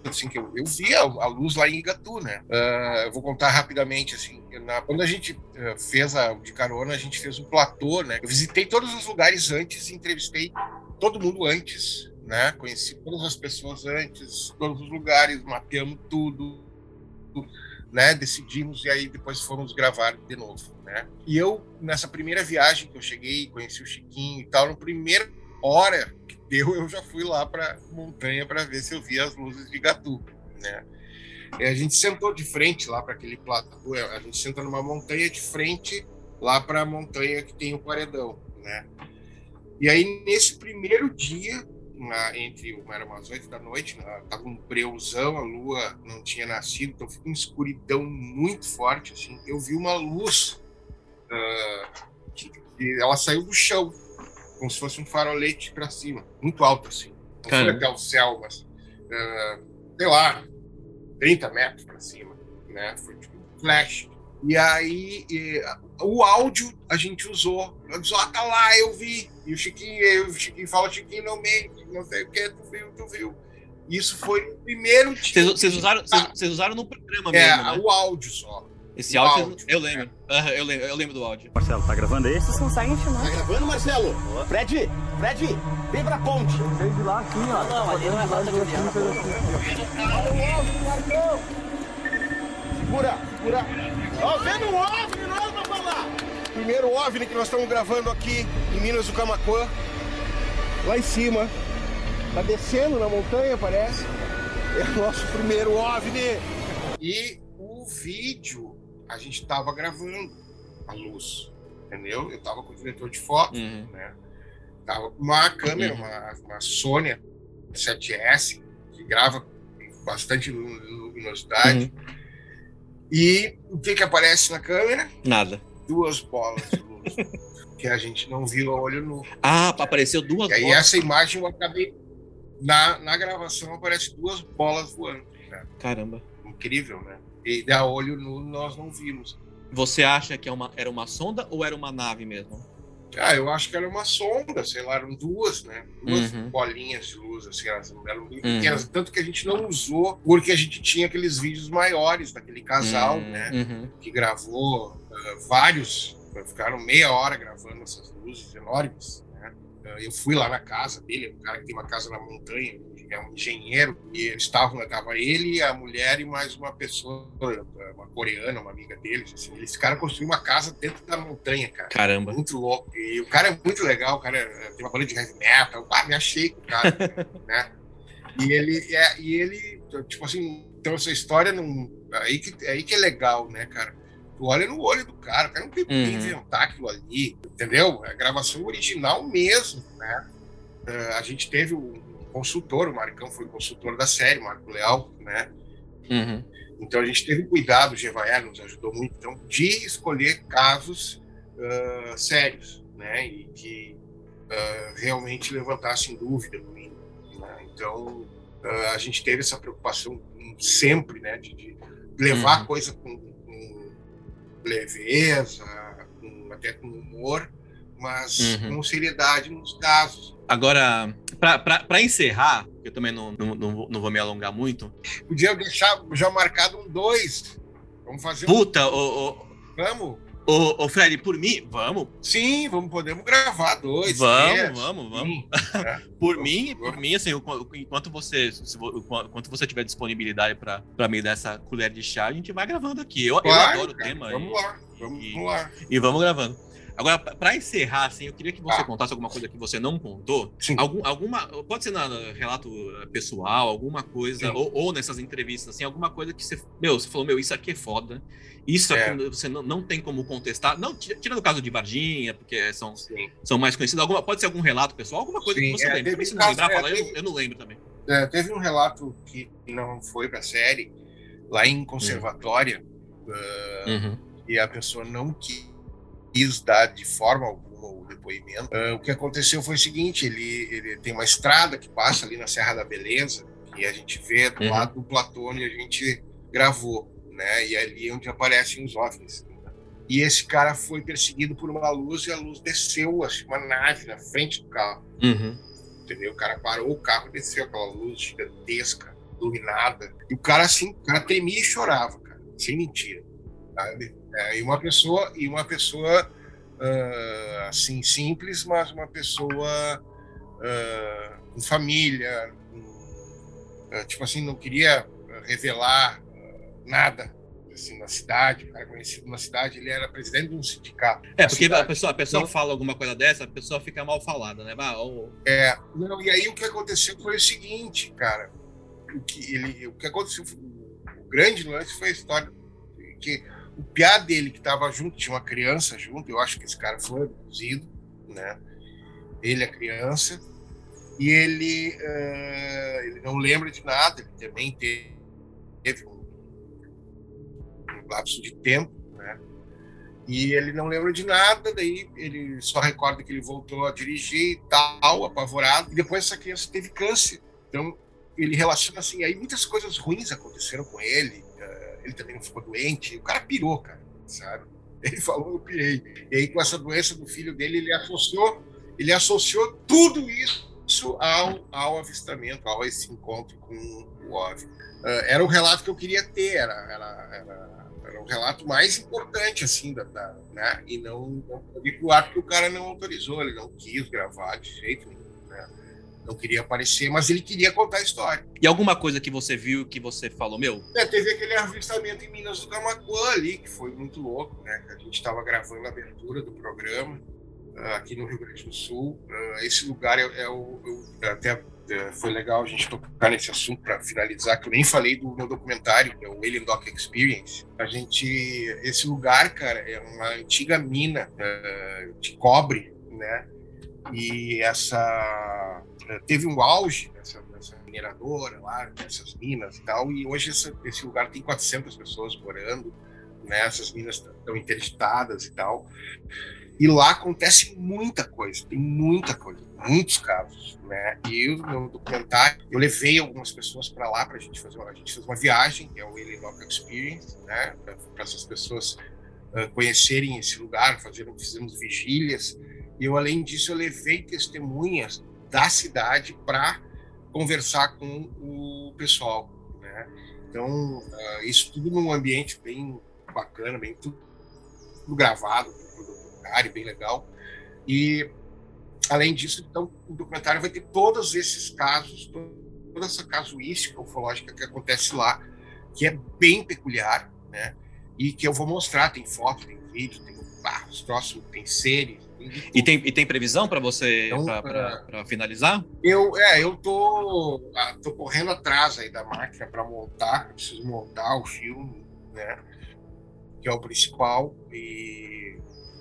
assim que eu, eu vi a, luz lá em Igatu, né? Ah, eu vou contar rapidamente assim. na- quando a gente ah, fez a de carona, a gente fez um platô, né? Eu visitei todos os lugares antes, e entrevistei todo mundo antes, né? Conheci todas as pessoas antes, todos os lugares, mapeamos tudo, né? Decidimos e aí depois fomos gravar de novo, né? E eu nessa primeira viagem que eu cheguei, conheci o Chiquinho e tal, na primeira hora que deu, eu já fui lá para montanha para ver se eu via as luzes de Gatu, né? E a gente sentou de frente lá para aquele platô, a gente senta numa montanha de frente lá para a montanha que tem o paredão, né? E aí nesse primeiro dia, na- entre uma era umas oito da noite, né, tava um breuzão, a lua não tinha nascido, então ficou uma escuridão muito forte, assim. Eu vi uma luz ah, que, que ela saiu do chão, como se fosse um farolete para cima, muito alto assim. Não até o céu, mas ah, sei lá, 30 metros para cima, né? Foi tipo um flash. E aí e, o áudio a gente usou. Eu disse, ó, tá lá, eu vi. E o Chiquinho, e o Chiquinho fala, Chiquinho, não mente, não sei o que, tu viu, tu viu. Isso foi o primeiro. Vocês, usaram, vocês, vocês usaram no programa É, mesmo, né? o áudio só. Esse o áudio, áudio, eu lembro. Eu lembro. Eu lembro do áudio. Marcelo, tá gravando aí? Vocês conseguem filmar? Tá gravando, Marcelo? Fred, Fred, vem pra ponte. Veio de lá aqui, ó. Não, ali não é rota de avião. Segura, segura. Ó, vendo um OVNI, não é pra falar. Primeiro OVNI que nós estamos gravando aqui em Minas do Camacuã. Lá em cima. Tá descendo na montanha, parece. É o nosso primeiro OVNI. E o vídeo a gente tava gravando a luz, entendeu? Eu tava com o diretor de foto, Uhum. né? Tava com uma câmera, Uhum. uma, uma Sony 7S, que grava com bastante lu- luminosidade. Uhum. E o que que aparece na câmera? Nada. Duas bolas de luz. (laughs) que a gente não viu a olho nu. Ah, apareceu duas E aí bolas. essa imagem eu acabei... Na, na gravação aparece duas bolas voando. né? Caramba. Incrível, né? E a olho nu nós não vimos. Você acha que é uma, era uma sonda ou era uma nave mesmo? Ah, eu acho que era uma sonda, sei lá, eram duas, né? Duas Uhum. bolinhas de luz, assim, elas eram bem Uhum. pequenas. Tanto que a gente não usou, porque a gente tinha aqueles vídeos maiores daquele casal, Hum, né? uhum. Que gravou ah, vários, ficaram meia hora gravando essas luzes enormes, né? Eu fui lá na casa dele, um cara que tem uma casa na montanha, é um engenheiro, e eles estavam, estava ele, a mulher e mais uma pessoa, uma coreana, uma amiga deles. Assim, eles ficaram construindo uma casa dentro da montanha, cara. Caramba. Muito louco. E o cara é muito legal, o cara é, tem uma banda de heavy metal, ah, me achei com o cara, (laughs) né? E ele, é, e ele, tipo assim, então essa história não. Aí que, aí que é legal, né, cara? Tu olha no olho do cara, o cara não tem que Uhum. inventar aquilo ali, entendeu? É a gravação original mesmo, né? Eh, a gente teve um consultor, o Marcão foi consultor da série, Marco Leal, né? Uhum. Então a gente teve cuidado, o Gevaer nos ajudou muito, então, de escolher casos ah, sérios, né? E que ah, realmente levantassem dúvida no mínimo. né? Então ah, a gente teve essa preocupação sempre, né? De, de levar Uhum. a coisa com, com leveza, com- até com humor, mas Uhum. com seriedade nos casos. Agora, pra encerrar, eu também não, não, não vou- não vou me alongar muito. Podia deixar já marcado um dois. Vamos fazer um. Puta, ô, ô, Vamos? ô, ô, Fred, por mim, vamos. Sim, vamos, podemos gravar dois. Vamos, três. vamos, vamos. (laughs) É. Por mim, por mim, assim, o- enquanto você, se enquanto você tiver disponibilidade pra pra me dar essa colher de chá, a gente vai gravando aqui. Eu, eu Claro, adoro o cara, tema. Vamos e- lá, vamos e- lá. E vamos gravando. Agora, pra- pra encerrar, assim, eu queria que você Ah. contasse alguma coisa que você não contou. Sim. Algum, alguma, pode ser no relato pessoal, alguma coisa, ou, ou nessas entrevistas, assim, alguma coisa que você, meu, você falou, meu, isso aqui é foda. Isso É. aqui você não, não tem como contestar. Não, tira, do caso de Varginha, porque são, Sim. são mais conhecidos. Alguma, pode ser algum relato pessoal, alguma coisa Sim, que você é, lembra. teve se não lembrar, é, fala, eu, teve- eu não lembro também. É, teve um relato que não foi para a série, lá em Conservatória, ah, Uhum. e a pessoa não quis dar de forma alguma o depoimento. Ah, o que aconteceu foi o seguinte: ele, ele tem uma estrada que passa ali na Serra da Beleza, e a gente vê do Uhum. lado do platô onde a gente gravou, né? E ali é onde aparecem os OVNIs. E esse cara foi perseguido por uma luz e a luz desceu, assim, uma nave na frente do carro Uhum. entendeu? O cara parou o carro e desceu aquela luz gigantesca, iluminada. E o cara, assim, o cara tremia e chorava, cara, sem mentira. sabe? É, e uma pessoa, e uma pessoa ah, assim, simples, mas uma pessoa ah, com família, ah, tipo assim, não queria revelar nada assim, na cidade, o cara conhecido na cidade, ele era presidente de um sindicato. É, porque a cidade. pessoa, a pessoa Não- fala alguma coisa dessa, a pessoa fica mal falada, né? Ah, ô, É, não, e aí o que aconteceu foi o seguinte, cara. O que, ele, o que aconteceu, o grande lance foi a história que o piá dele que estava junto, tinha uma criança junto, eu acho que esse cara foi abduzido, né? Ele, a criança, e ele, eh, ele não lembra de nada, ele também teve, teve um, um lapso de tempo, né? E ele não lembra de nada, daí ele só recorda que ele voltou a dirigir e tal, apavorado. E depois essa criança teve câncer. Então ele relaciona assim, aí muitas coisas ruins aconteceram com ele. Ele também não ficou doente. O cara pirou, cara, sabe? (laughs) Ele falou, eu pirei. E aí com essa doença do filho dele, ele associou, ele associou tudo isso ao, ao avistamento, ao esse encontro com o OVNI. Eh, era o relato que eu queria ter, era, era, era, era o relato mais importante, assim, da, da- né? E não, não ar porque o cara não autorizou, ele não quis gravar de jeito nenhum? Não queria aparecer, mas ele queria contar a história. E alguma coisa que você viu que você falou, meu, É, teve aquele avistamento em Minas do Camacuã ali, que foi muito louco, né? A gente estava gravando a abertura do programa ah, aqui no Rio Grande do Sul. Ah, esse lugar é, é o. eu- até eh, foi legal a gente tocar nesse assunto para finalizar, que eu nem falei do meu documentário, que é o Alien Doc Experience. A gente. Esse lugar, cara, é uma antiga mina ah, de cobre, né? E essa. eh, Teve um auge nessa, mineradora lá, nessas minas e tal, e hoje essa- esse lugar tem 400 pessoas morando, né? Essas minas estão interditadas e tal. E lá acontece muita coisa, tem muita coisa, muitos casos, né? E eu, no documentário, eu levei algumas pessoas para lá para a gente fazer uma, a gente fez uma viagem, que é o Rock Experience, né? Para essas pessoas ah, conhecerem esse lugar, fazeram, fizemos vigílias. Eu, além disso, eu levei testemunhas da cidade para conversar com o pessoal, né? Então, ah, isso tudo num ambiente bem bacana, bem tudo, tudo gravado, documentário, bem legal. E além disso, então, o documentário vai ter todos esses casos, toda essa casuística ufológica que acontece lá, que é bem peculiar, né? E que eu vou mostrar, tem foto, tem vídeo, tem ah, os próximos, tem séries. E tem, e tem previsão para você, Então, para finalizar? Eu, é, eu tô, ah, tô correndo atrás aí da máquina para montar, preciso montar o filme, né? Que é o principal e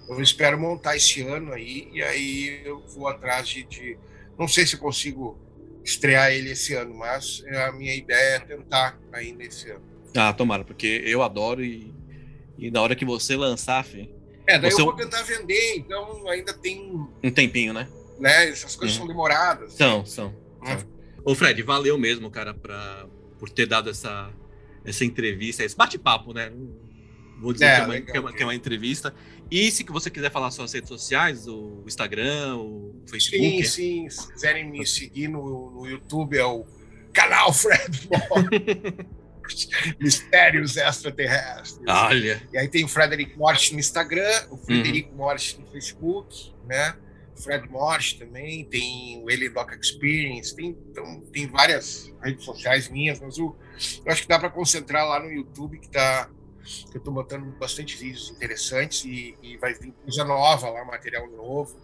eu espero montar esse ano aí e aí eu vou atrás de, de não sei se consigo estrear ele esse ano, mas a minha ideia é tentar ainda esse ano. Ah, tomara, porque eu adoro e, e na hora que você lançar, Fê, É, daí Você- eu vou tentar vender, então ainda tem, um tempinho, né? né? Essas coisas Uhum. são demoradas. São, são. né? são. Ô, Fred, valeu mesmo, cara, pra, por ter dado essa, essa entrevista, esse bate-papo, né? Vou dizer É, que, é uma, legal, que, é uma, que é uma entrevista. E se você quiser falar suas redes sociais, o Instagram, o Facebook. Sim, sim. Se quiserem me seguir no, no YouTube, é o canal Fred Moore. (laughs) (laughs) Mistérios Extraterrestres. Olha. E aí tem o Frederick Morte no Instagram, o Frederico Morte no Facebook, né? Fred Morte também, tem o Ele Doc Experience, tem, então, tem várias redes sociais minhas, mas o, eu acho que dá para concentrar lá no YouTube, que tá que eu estou botando bastante vídeos interessantes e, e vai vir coisa nova lá, material novo.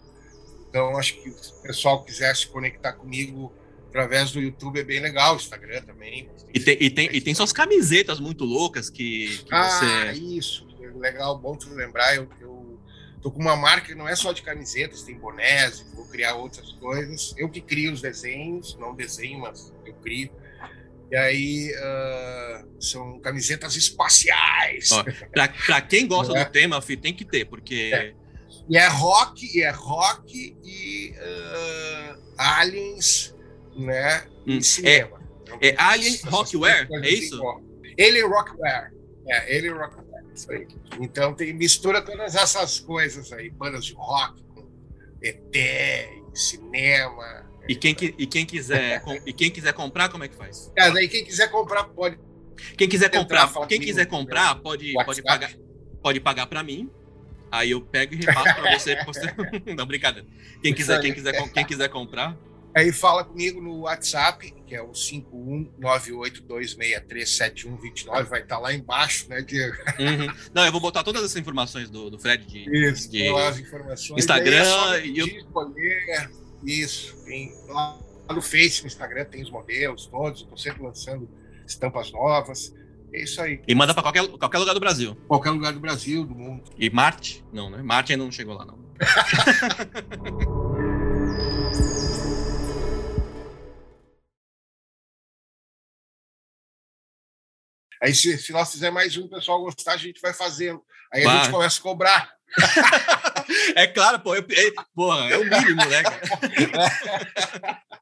Então, acho que se o pessoal quiser se conectar comigo através do YouTube é bem legal, Instagram também. E tem, e, tem, e tem suas camisetas muito loucas que, que Ah, você. isso. Legal, bom tu lembrar. Eu, eu tô com uma marca que não é só de camisetas, tem bonés, vou criar outras coisas. Eu que crio os desenhos, não desenho, mas eu crio. E aí ah, são camisetas espaciais. Pra quem gosta É. do tema, Fih, tem que ter, porque. É. E é rock, e é rock e ah, aliens, né? Hum, E cinema. É Alien Essas Rockware, é isso? Alien Rockware. É, Alien Rockware. Isso aí. Então tem mistura todas essas coisas aí, bandas de rock com ET, cinema. E quem, e, quem quiser, com- e quem quiser comprar, como é que faz? É, daí quem quiser comprar pode. Quem quiser comprar, quem quiser no comprar, pode, pode pagar, pode pagar para mim. Aí eu pego e repasso para você. (laughs) pra você- Não, brincadeira. Quem quiser, quem quiser, quem quiser comprar, Aí fala comigo no WhatsApp, que é o 5198237129, vai estar lá embaixo, né, Diego? Uhum. Não, eu vou botar todas essas informações do, do Fred de, Isso, de as informações. Instagram é e escolher. Isso, tem lá no Face, no Instagram, tem os modelos todos, estou sempre lançando estampas novas. É isso aí. e manda para qualquer, qualquer lugar do Brasil. Qualquer lugar do Brasil, do mundo. E Marte? Não, né? Marte ainda não chegou lá, não. (laughs) Aí, se, se nós fizermos mais um, o pessoal gostar, a gente vai fazendo. Aí a Vai. gente começa a cobrar. (laughs) É claro, pô, eu, é, porra, é o mínimo, né? (laughs)